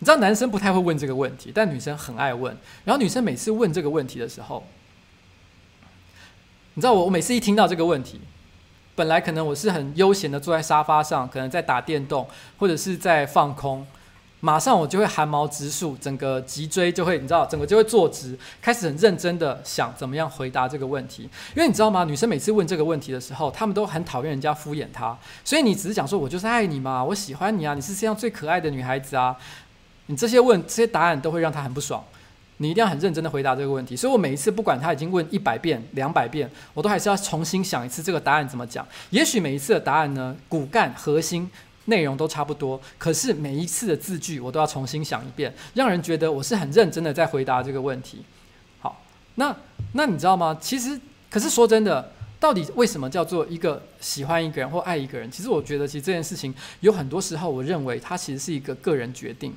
你知道男生不太会问这个问题，但女生很爱问。然后女生每次问这个问题的时候，你知道我我每次一听到这个问题，本来可能我是很悠闲的坐在沙发上，可能在打电动或者是在放空。马上我就会寒毛直竖，整个脊椎就会，你知道，整个就会坐直，开始很认真的想怎么样回答这个问题。因为你知道吗？女生每次问这个问题的时候，她们都很讨厌人家敷衍她，所以你只是讲说，我就是爱你嘛，我喜欢你啊，你是世界上最可爱的女孩子啊。你这些问这些答案都会让她很不爽，你一定要很认真的回答这个问题。所以我每一次不管他已经问一百遍、两百遍，我都还是要重新想一次这个答案怎么讲。也许每一次的答案呢，骨干核心。内容都差不多，可是每一次的字句我都要重新想一遍，让人觉得我是很认真的在回答这个问题。好，那那你知道吗？其实，可是说真的，到底为什么叫做一个喜欢一个人或爱一个人？其实我觉得，其实这件事情有很多时候，我认为它其实是一个个人决定。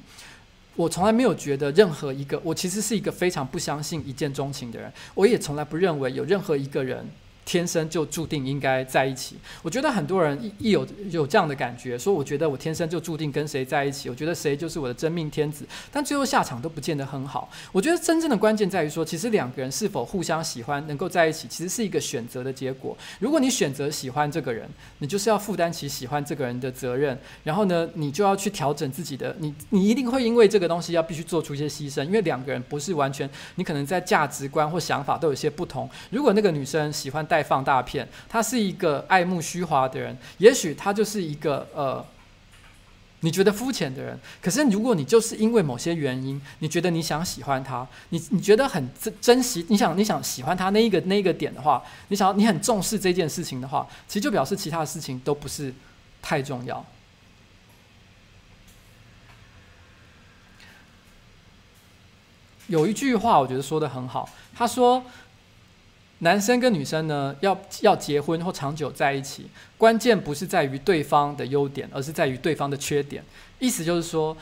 我从来没有觉得任何一个，我其实是一个非常不相信一见钟情的人，我也从来不认为有任何一个人。天生就注定应该在一起。我觉得很多人一一有有这样的感觉，说我觉得我天生就注定跟谁在一起，我觉得谁就是我的真命天子，但最后下场都不见得很好。我觉得真正的关键在于说，其实两个人是否互相喜欢，能够在一起，其实是一个选择的结果。如果你选择喜欢这个人，你就是要负担起喜欢这个人的责任，然后呢，你就要去调整自己的，你你一定会因为这个东西要必须做出一些牺牲，因为两个人不是完全，你可能在价值观或想法都有些不同。如果那个女生喜欢。带放大片，他是一个爱慕虚华的人，也许他就是一个呃，你觉得肤浅的人。可是如果你就是因为某些原因，你觉得你想喜欢他，你你觉得很珍珍惜，你想你想喜欢他那一个那一个点的话，你想你很重视这件事情的话，其实就表示其他的事情都不是太重要。有一句话我觉得说的很好，他说。男生跟女生呢，要要结婚或长久在一起，关键不是在于对方的优点，而是在于对方的缺点。意思就是说，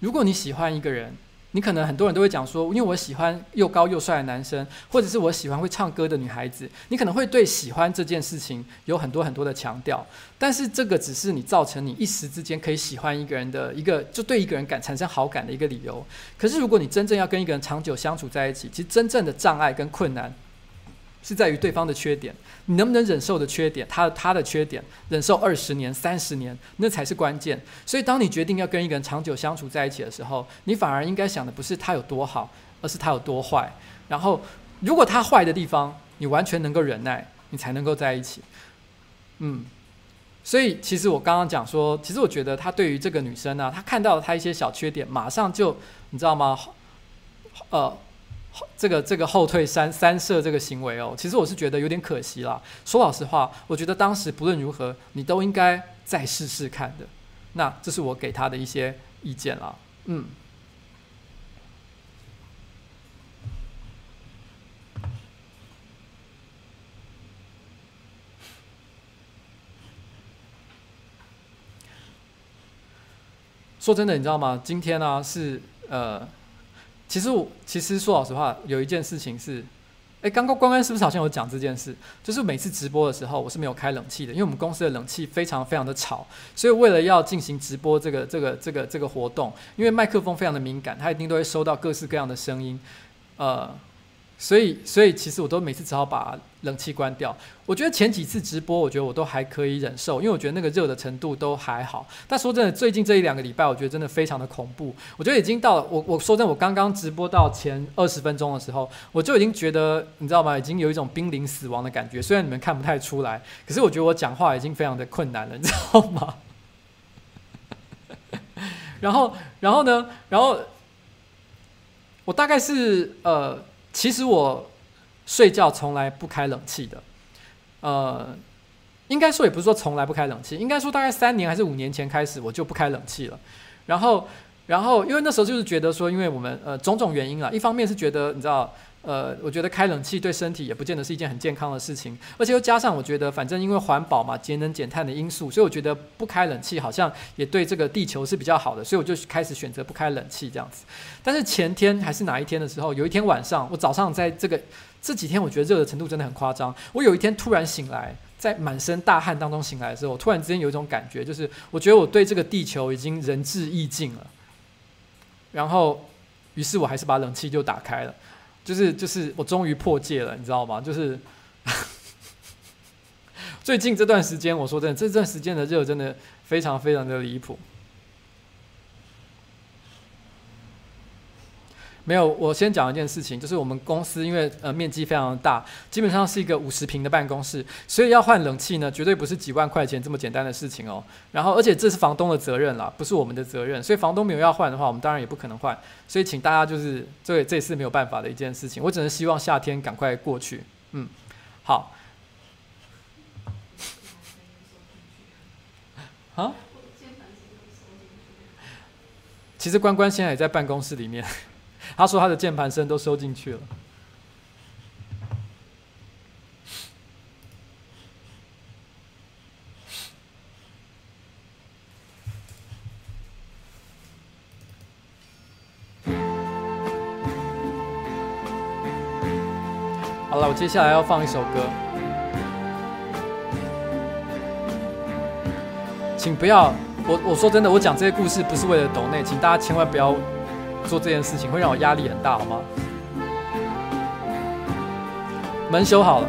如果你喜欢一个人，你可能很多人都会讲说，因为我喜欢又高又帅的男生，或者是我喜欢会唱歌的女孩子，你可能会对喜欢这件事情有很多很多的强调。但是这个只是你造成你一时之间可以喜欢一个人的一个，就对一个人感产生好感的一个理由。可是如果你真正要跟一个人长久相处在一起，其实真正的障碍跟困难。是在于对方的缺点，你能不能忍受的缺点，他他的缺点，忍受二十年、三十年，那才是关键。所以，当你决定要跟一个人长久相处在一起的时候，你反而应该想的不是他有多好，而是他有多坏。然后，如果他坏的地方你完全能够忍耐，你才能够在一起。嗯，所以其实我刚刚讲说，其实我觉得他对于这个女生呢、他看到了他一些小缺点，马上就你知道吗？呃。这个这个后退三三舍这个行为哦，其实我是觉得有点可惜啦。说老实话，我觉得当时不论如何，你都应该再试试看的。那这是我给他的一些意见啦。嗯。说真的，你知道吗？今天呢、是呃。其实我其实说老实话，有一件事情是，哎，刚刚关关是不是好像有讲这件事？就是每次直播的时候，我是没有开冷气的，因为我们公司的冷气非常非常的吵，所以为了要进行直播这个这个这个这个活动，因为麦克风非常的敏感，它一定都会收到各式各样的声音，呃。所以，所以其实我都每次只好把冷气关掉。我觉得前几次直播，我觉得我都还可以忍受，因为我觉得那个热的程度都还好。但说真的，最近这一两个礼拜，我觉得真的非常的恐怖。我觉得已经到了，我我说真的，我刚刚直播到前二十分钟的时候，我就已经觉得，你知道吗？已经有一种濒临死亡的感觉。虽然你们看不太出来，可是我觉得我讲话已经非常的困难了，你知道吗？然后，然后呢？然后我大概是呃。其实我睡觉从来不开冷气的，呃，应该说也不是说从来不开冷气，应该说大概三年还是五年前开始我就不开冷气了。然后，然后因为那时候就是觉得说，因为我们呃种种原因啊，一方面是觉得你知道。呃，我觉得开冷气对身体也不见得是一件很健康的事情，而且又加上我觉得，反正因为环保嘛，节能减碳的因素，所以我觉得不开冷气好像也对这个地球是比较好的，所以我就开始选择不开冷气这样子。但是前天还是哪一天的时候，有一天晚上，我早上在这个这几天，我觉得热的程度真的很夸张。我有一天突然醒来，在满身大汗当中醒来的时候，突然之间有一种感觉，就是我觉得我对这个地球已经仁至义尽了。然后，于是我还是把冷气就打开了，就是就是我终于破戒了，你知道吗？就是 最近这段时间，我说真的，这段时间的热真的非常非常的离谱。没有，我先讲一件事情，就是我们公司因为呃面积非常大，基本上是一个五十平的办公室，所以要换冷气呢，绝对不是几万块钱这么简单的事情哦。然后，而且这是房东的责任啦，不是我们的责任，所以房东没有要换的话，我们当然也不可能换。所以，请大家就是这这次没有办法的一件事情，我只能希望夏天赶快过去。嗯，好。啊？其实关关现在也在办公室里面。他说他的键盘声都收进去了。好了，我接下来要放一首歌，请不要，我我说真的，我讲这些故事不是为了抖内，请大家千万不要。做这件事情会让我压力很大，好吗？门修好了，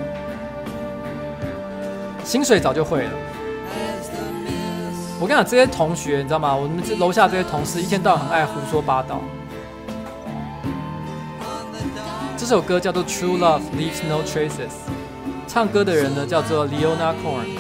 薪水早就会了。我跟你讲，这些同学你知道吗？我们这楼下这些同事一天到晚很爱胡说八道。这首歌叫做《True Love Leaves No Traces》，唱歌的人呢叫做 Leona Corn。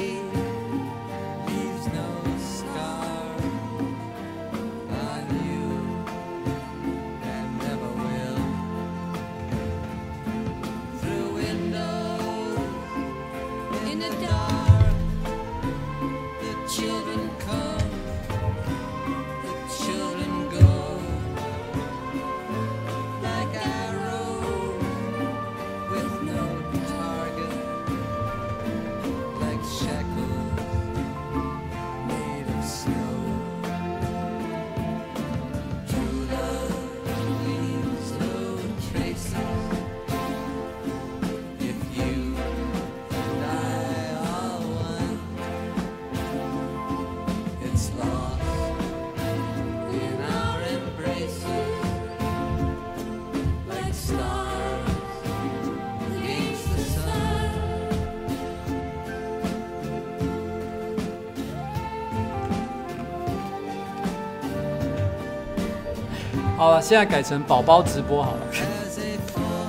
现在改成宝宝直播好了。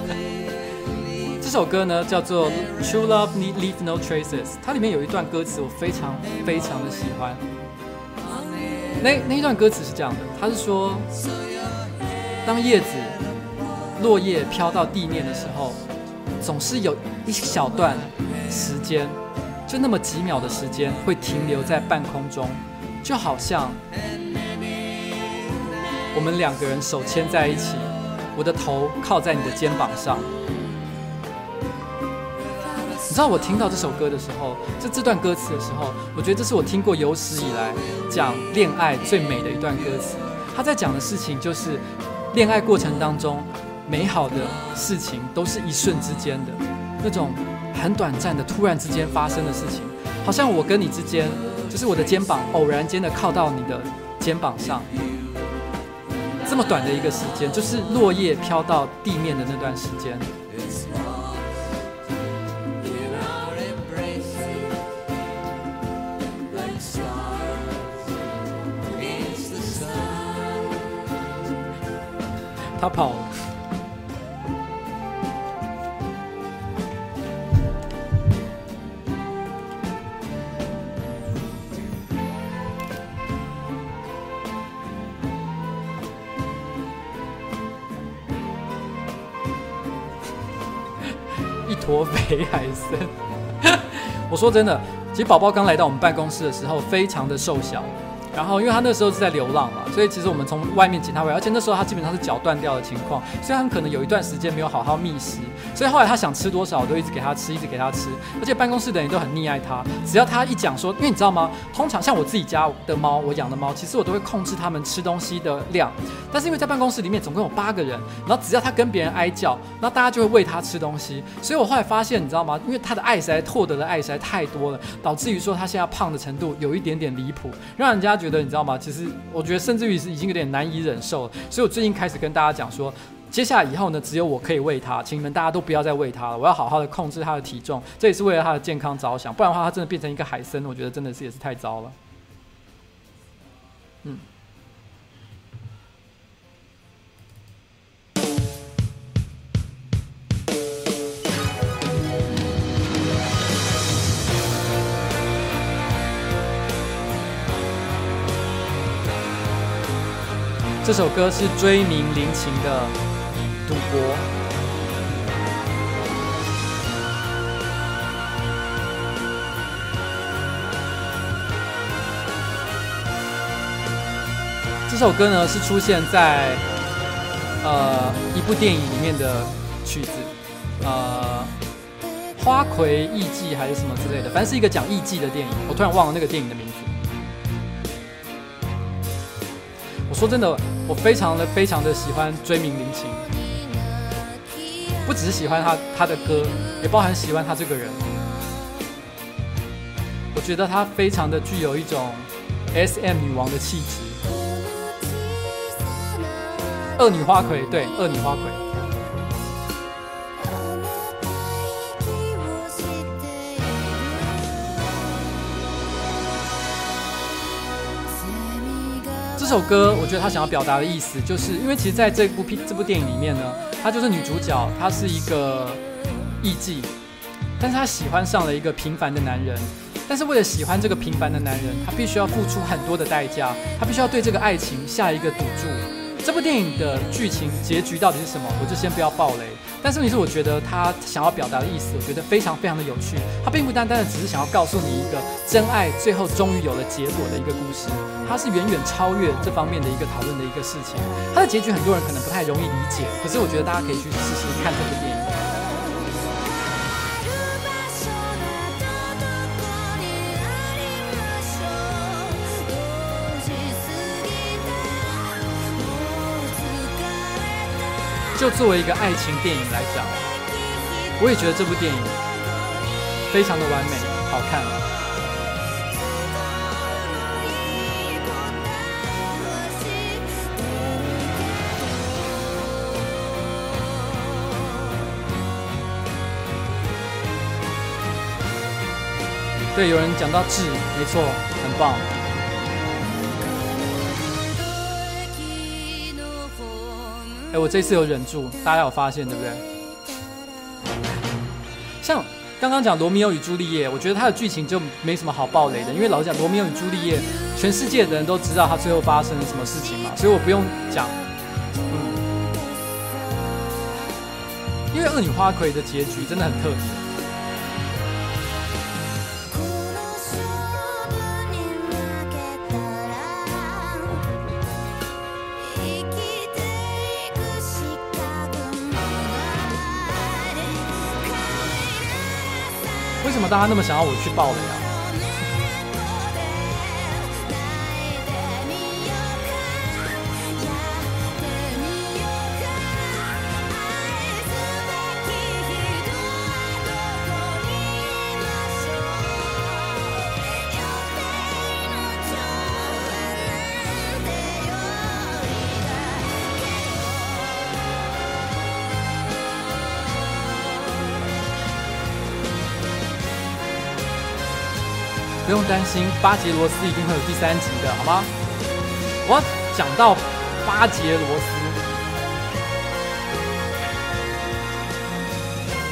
这首歌呢叫做《True Love Need Leave No Traces》，它里面有一段歌词我非常非常的喜欢。那那一段歌词是这样的，它是说，当叶子、落叶飘到地面的时候，总是有一小段时间，就那么几秒的时间会停留在半空中，就好像。我们两个人手牵在一起，我的头靠在你的肩膀上。你知道我听到这首歌的时候，这这段歌词的时候，我觉得这是我听过有史以来讲恋爱最美的一段歌词。他在讲的事情就是，恋爱过程当中美好的事情都是一瞬之间的，那种很短暂的突然之间发生的事情，好像我跟你之间，就是我的肩膀偶然间的靠到你的肩膀上。这么短的一个时间，就是落叶飘到地面的那段时间。他跑了。多肥还深？我说真的，其实宝宝刚来到我们办公室的时候，非常的瘦小。然后，因为他那时候是在流浪嘛，所以其实我们从外面请他回来，而且那时候他基本上是脚断掉的情况，所以他可能有一段时间没有好好觅食，所以后来他想吃多少，我都一直给他吃，一直给他吃。而且办公室的人都很溺爱他，只要他一讲说，因为你知道吗？通常像我自己家的猫，我养的猫，其实我都会控制他们吃东西的量。但是因为在办公室里面总共有八个人，然后只要他跟别人哀叫，然后大家就会喂他吃东西。所以我后来发现，你知道吗？因为他的爱实在获得的爱实在太多了，导致于说他现在胖的程度有一点点离谱，让人家。觉得你知道吗？其实我觉得甚至至于是已经有点难以忍受了。所以我最近开始跟大家讲说，接下来以后呢，只有我可以喂它，请你们大家都不要再喂它了。我要好好的控制它的体重，这也是为了它的健康着想。不然的话，它真的变成一个海参，我觉得真的是也是太糟了。嗯。这首歌是追名林檎的《赌博》。这首歌呢是出现在呃一部电影里面的曲子，呃《花魁艺妓》还是什么之类的，反正是一个讲艺妓的电影。我突然忘了那个电影的名字。我说真的。我非常的非常的喜欢追名林琴，不只是喜欢她她的歌，也包含喜欢她这个人。我觉得她非常的具有一种 SM 女王的气质，恶女花魁，对，恶女花魁。这首歌，我觉得他想要表达的意思，就是因为其实在这部片、这部电影里面呢，她就是女主角，她是一个艺妓，但是她喜欢上了一个平凡的男人，但是为了喜欢这个平凡的男人，她必须要付出很多的代价，她必须要对这个爱情下一个赌注。这部电影的剧情结局到底是什么？我就先不要爆雷。但是问题是，我觉得他想要表达的意思，我觉得非常非常的有趣。他并不单单的只是想要告诉你一个真爱最后终于有了结果的一个故事，它是远远超越这方面的一个讨论的一个事情。它的结局很多人可能不太容易理解，可是我觉得大家可以去试试看这部电影。就作为一个爱情电影来讲，我也觉得这部电影非常的完美，好看。对，有人讲到智，没错，很棒。哎，我这次有忍住，大家有发现对不对？像刚刚讲《罗密欧与朱丽叶》，我觉得它的剧情就没什么好暴雷的，因为老讲，《罗密欧与朱丽叶》全世界的人都知道它最后发生了什么事情嘛，所以我不用讲。嗯，因为恶女花魁的结局真的很特别。大家那么想要我去爆雷啊？不用担心，巴杰罗斯一定会有第三集的，好吗？我要讲到巴杰罗斯，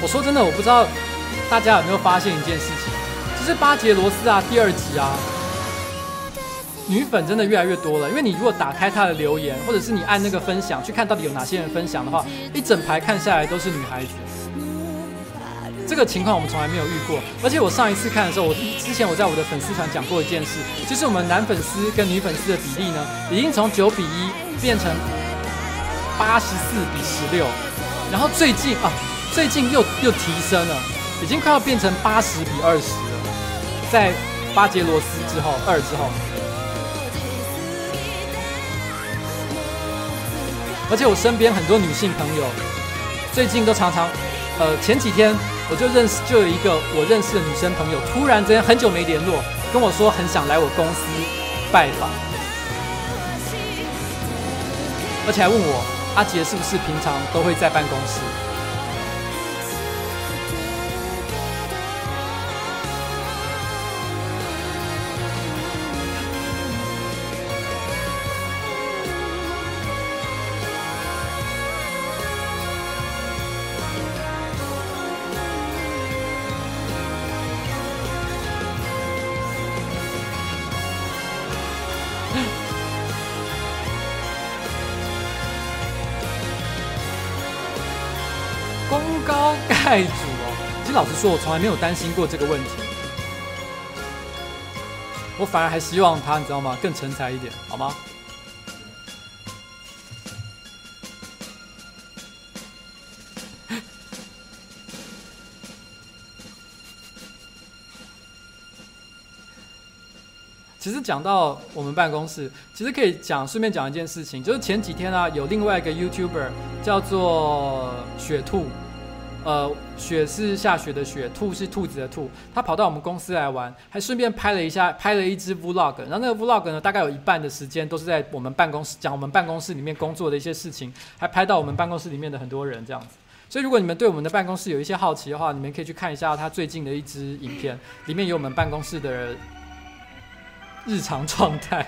我说真的，我不知道大家有没有发现一件事情，就是巴杰罗斯啊，第二集啊，女粉真的越来越多了。因为你如果打开他的留言，或者是你按那个分享去看到底有哪些人分享的话，一整排看下来都是女孩子。这个情况我们从来没有遇过，而且我上一次看的时候，我之前我在我的粉丝团讲过一件事，就是我们男粉丝跟女粉丝的比例呢，已经从九比一变成八十四比十六，然后最近啊，最近又又提升了，已经快要变成八十比二十了，在巴杰罗斯之后二之后，而且我身边很多女性朋友最近都常常，呃，前几天。我就认识就有一个我认识的女生朋友突然之间很久没联络跟我说很想来我公司拜访。而且还问我阿杰是不是平常都会在办公室？老实说，我从来没有担心过这个问题。我反而还希望他，你知道吗？更成才一点，好吗？其实讲到我们办公室，其实可以讲，顺便讲一件事情，就是前几天啊，有另外一个 YouTuber 叫做雪兔。呃，雪是下雪的雪，兔是兔子的兔。他跑到我们公司来玩，还顺便拍了一下，拍了一支 vlog。然后那个 vlog 呢，大概有一半的时间都是在我们办公室讲我们办公室里面工作的一些事情，还拍到我们办公室里面的很多人这样子。所以如果你们对我们的办公室有一些好奇的话，你们可以去看一下他最近的一支影片，里面有我们办公室的日常状态。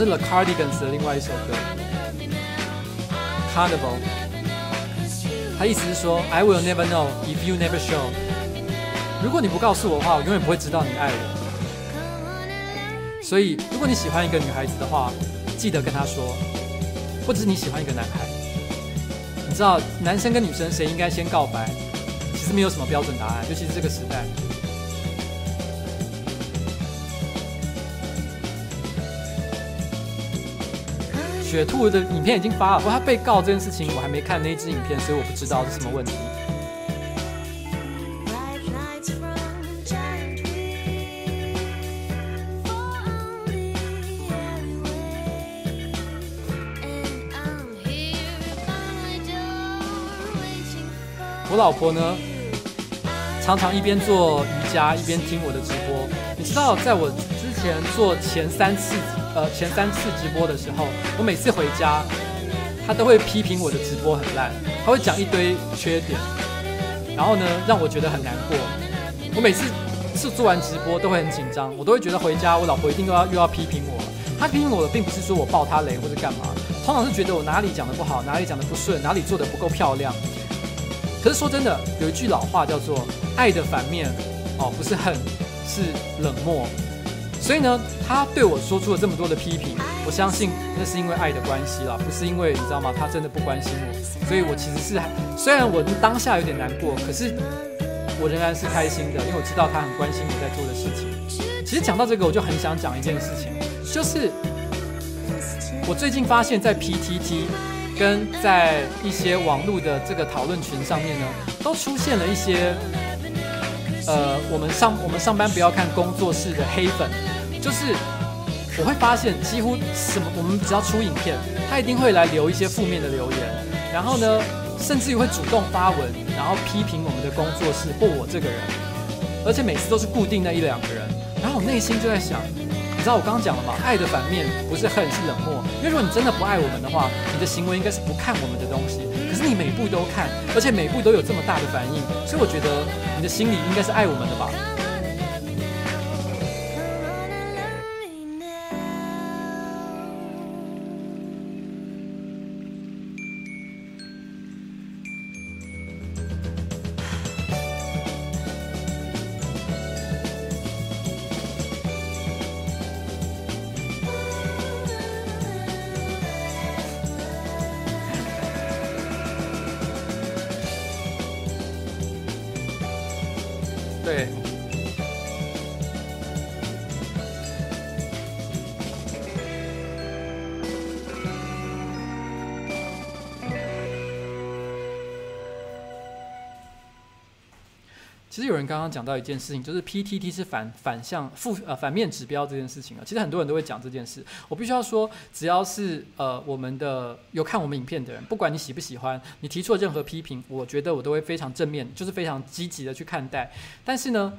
是 The Cardigans 的另外一首歌《Carnival》，他意思是说：“I will never know if you never show。”如果你不告诉我的话，我永远不会知道你爱我。所以，如果你喜欢一个女孩子的话，记得跟她说；或者是你喜欢一个男孩，你知道男生跟女生谁应该先告白？其实没有什么标准答案，尤其是这个时代。雪兔的影片已经发了，不过他被告这件事情我还没看那支影片，所以我不知道是什么问题。我老婆呢，常常一边做瑜伽一边听我的直播。你知道，在我之前做前三次。呃，前三次直播的时候，我每次回家，他都会批评我的直播很烂，他会讲一堆缺点，然后呢，让我觉得很难过。我每次是做完直播都会很紧张，我都会觉得回家我老婆一定又要又要批评我了。他批评我的并不是说我爆他雷或者干嘛，通常是觉得我哪里讲的不好，哪里讲的不顺，哪里做的不够漂亮。可是说真的，有一句老话叫做“爱的反面”，哦，不是恨，是冷漠。所以呢，他对我说出了这么多的批评，我相信那是因为爱的关系啦，不是因为你知道吗？他真的不关心我，所以我其实是虽然我当下有点难过，可是我仍然是开心的，因为我知道他很关心我在做的事情。其实讲到这个，我就很想讲一件事情，就是我最近发现，在 PTT 跟在一些网络的这个讨论群上面呢，都出现了一些。呃，我们上我们上班不要看工作室的黑粉，就是我会发现几乎什么，我们只要出影片，他一定会来留一些负面的留言，然后呢，甚至于会主动发文，然后批评我们的工作室或我这个人，而且每次都是固定那一两个人，然后我内心就在想，你知道我刚刚讲了吗？爱的反面不是恨，是冷漠。因为如果你真的不爱我们的话，你的行为应该是不看我们的东西。可是你每部都看，而且每部都有这么大的反应，所以我觉得。你的心里应该是爱我们的吧？刚刚讲到一件事情，就是 PTT 是反反向负呃反面指标这件事情啊。其实很多人都会讲这件事。我必须要说，只要是呃我们的有看我们影片的人，不管你喜不喜欢，你提出了任何批评，我觉得我都会非常正面，就是非常积极的去看待。但是呢，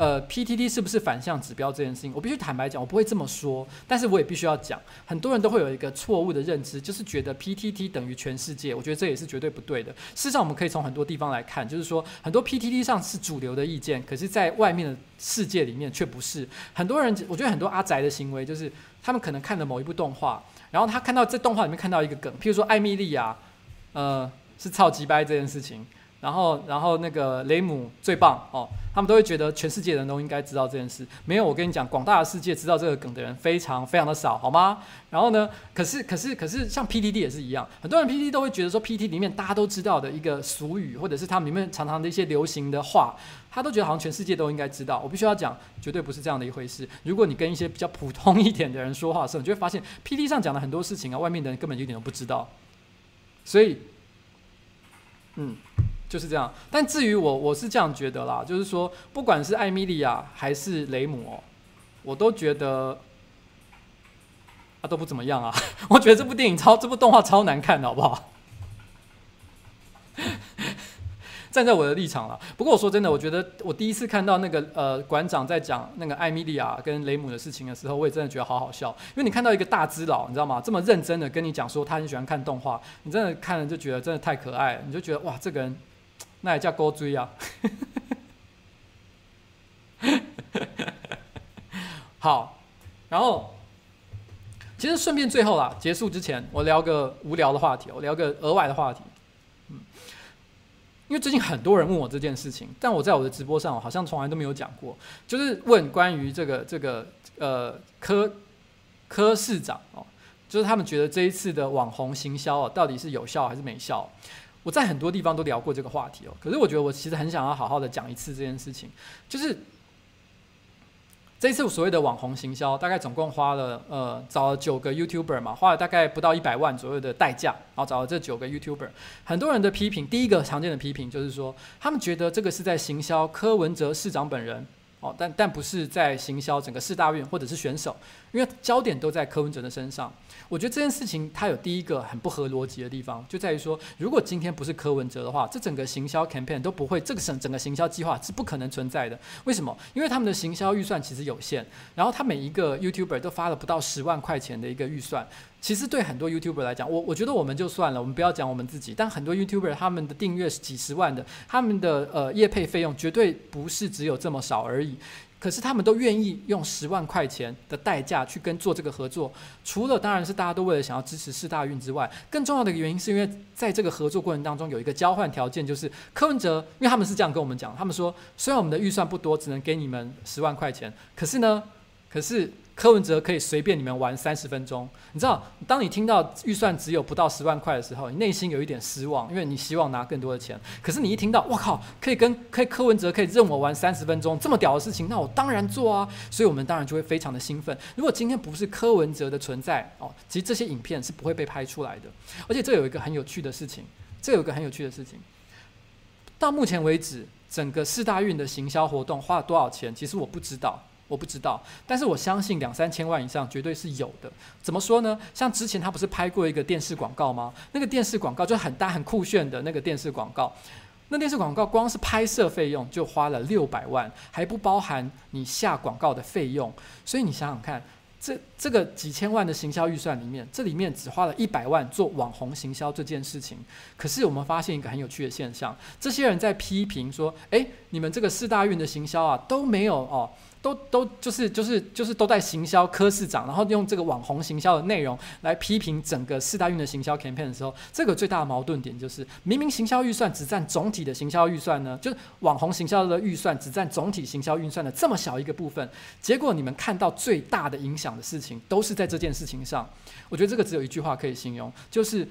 呃，PTT 是不是反向指标这件事情，我必须坦白讲，我不会这么说，但是我也必须要讲，很多人都会有一个错误的认知，就是觉得 PTT 等于全世界，我觉得这也是绝对不对的。事实上，我们可以从很多地方来看，就是说很多 PTT 上是主流的意见，可是在外面的世界里面却不是。很多人，我觉得很多阿宅的行为，就是他们可能看了某一部动画，然后他看到在动画里面看到一个梗，譬如说艾米莉亚，呃，是超级掰这件事情。然后，然后那个雷姆最棒哦，他们都会觉得全世界人都应该知道这件事。没有，我跟你讲，广大的世界知道这个梗的人非常非常的少，好吗？然后呢，可是可是可是，像 PTT 也是一样，很多人 PTT 都会觉得说，PTT 里面大家都知道的一个俗语，或者是他们里面常常的一些流行的话，他都觉得好像全世界都应该知道。我必须要讲，绝对不是这样的一回事。如果你跟一些比较普通一点的人说话的时候，你就会发现，PTT 上讲的很多事情啊，外面的人根本就一点都不知道。所以，嗯。就是这样，但至于我，我是这样觉得啦，就是说，不管是艾米莉亚还是雷姆哦，我都觉得啊都不怎么样啊。我觉得这部电影超，这部动画超难看的，好不好？站在我的立场了。不过我说真的，我觉得我第一次看到那个呃馆长在讲那个艾米莉亚跟雷姆的事情的时候，我也真的觉得好好笑。因为你看到一个大只佬，你知道吗？这么认真的跟你讲说他很喜欢看动画，你真的看了就觉得真的太可爱了，你就觉得哇，这个人。那也叫勾追啊！好，然后其实顺便最后啦，结束之前，我聊个无聊的话题，我聊个额外的话题。嗯，因为最近很多人问我这件事情，但我在我的直播上，好像从来都没有讲过，就是问关于这个这个呃柯柯市长哦，就是他们觉得这一次的网红行销哦，到底是有效还是没效？我在很多地方都聊过这个话题哦，可是我觉得我其实很想要好好的讲一次这件事情，就是这一次所谓的网红行销，大概总共花了呃找了九个 YouTuber 嘛，花了大概不到一百万左右的代价，然后找了这九个 YouTuber，很多人的批评，第一个常见的批评就是说，他们觉得这个是在行销柯文哲市长本人。哦，但但不是在行销整个四大运或者是选手，因为焦点都在柯文哲的身上。我觉得这件事情它有第一个很不合逻辑的地方，就在于说，如果今天不是柯文哲的话，这整个行销 campaign 都不会，这个整整个行销计划是不可能存在的。为什么？因为他们的行销预算其实有限，然后他每一个 YouTuber 都发了不到十万块钱的一个预算。其实对很多 YouTuber 来讲，我我觉得我们就算了，我们不要讲我们自己。但很多 YouTuber 他们的订阅是几十万的，他们的呃业配费用绝对不是只有这么少而已。可是他们都愿意用十万块钱的代价去跟做这个合作，除了当然是大家都为了想要支持四大运之外，更重要的一个原因是因为在这个合作过程当中有一个交换条件，就是柯文哲，因为他们是这样跟我们讲，他们说虽然我们的预算不多，只能给你们十万块钱，可是呢，可是。柯文哲可以随便你们玩三十分钟，你知道，当你听到预算只有不到十万块的时候，你内心有一点失望，因为你希望拿更多的钱。可是你一听到，我靠，可以跟可以柯文哲可以任我玩三十分钟，这么屌的事情，那我当然做啊！所以我们当然就会非常的兴奋。如果今天不是柯文哲的存在哦，其实这些影片是不会被拍出来的。而且这有一个很有趣的事情，这有一个很有趣的事情，到目前为止，整个四大运的行销活动花了多少钱？其实我不知道。我不知道，但是我相信两三千万以上绝对是有的。怎么说呢？像之前他不是拍过一个电视广告吗？那个电视广告就很大很酷炫的那个电视广告，那电视广告光是拍摄费用就花了六百万，还不包含你下广告的费用。所以你想想看，这这个几千万的行销预算里面，这里面只花了一百万做网红行销这件事情。可是我们发现一个很有趣的现象，这些人在批评说：“诶，你们这个四大运的行销啊都没有哦。”都都就是就是就是都在行销柯市长，然后用这个网红行销的内容来批评整个四大运的行销 campaign 的时候，这个最大的矛盾点就是，明明行销预算只占总体的行销预算呢，就是网红行销的预算只占总体行销预算的这么小一个部分，结果你们看到最大的影响的事情都是在这件事情上。我觉得这个只有一句话可以形容，就是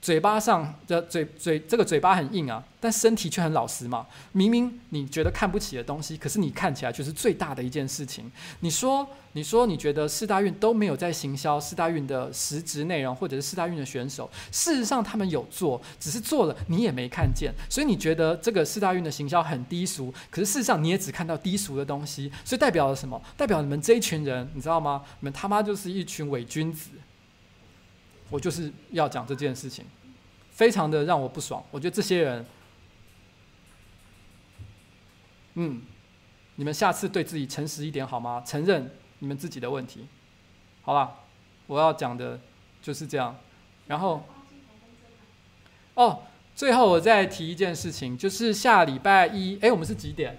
嘴巴上的嘴嘴这个嘴巴很硬啊，但身体却很老实嘛。明明你觉得看不起的东西，可是你看起来却是最大的一件事情。你说，你说你觉得四大运都没有在行销四大运的实质内容，或者是四大运的选手，事实上他们有做，只是做了你也没看见。所以你觉得这个四大运的行销很低俗，可是事实上你也只看到低俗的东西。所以代表了什么？代表你们这一群人，你知道吗？你们他妈就是一群伪君子。我就是要讲这件事情，非常的让我不爽。我觉得这些人，嗯，你们下次对自己诚实一点好吗？承认你们自己的问题。好了，我要讲的就是这样。然后，哦，最后我再提一件事情，就是下礼拜一，哎，我们是几点？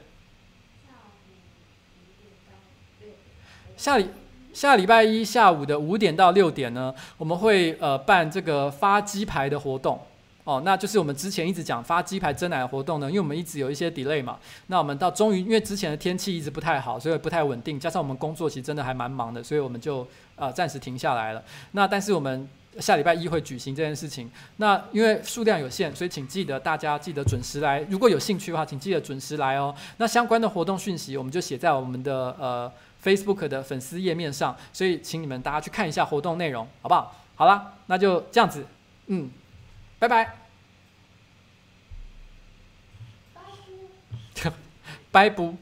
下礼。下礼拜一下午的五点到六点呢，我们会呃办这个发鸡排的活动哦，那就是我们之前一直讲发鸡排珍奶的活动呢，因为我们一直有一些 delay 嘛，那我们到终于因为之前的天气一直不太好，所以不太稳定，加上我们工作其实真的还蛮忙的，所以我们就呃暂时停下来了。那但是我们下礼拜一会举行这件事情，那因为数量有限，所以请记得大家记得准时来，如果有兴趣的话，请记得准时来哦。那相关的活动讯息我们就写在我们的呃。Facebook 的粉丝页面上，所以请你们大家去看一下活动内容，好不好？好了，那就这样子，嗯，拜拜，拜不。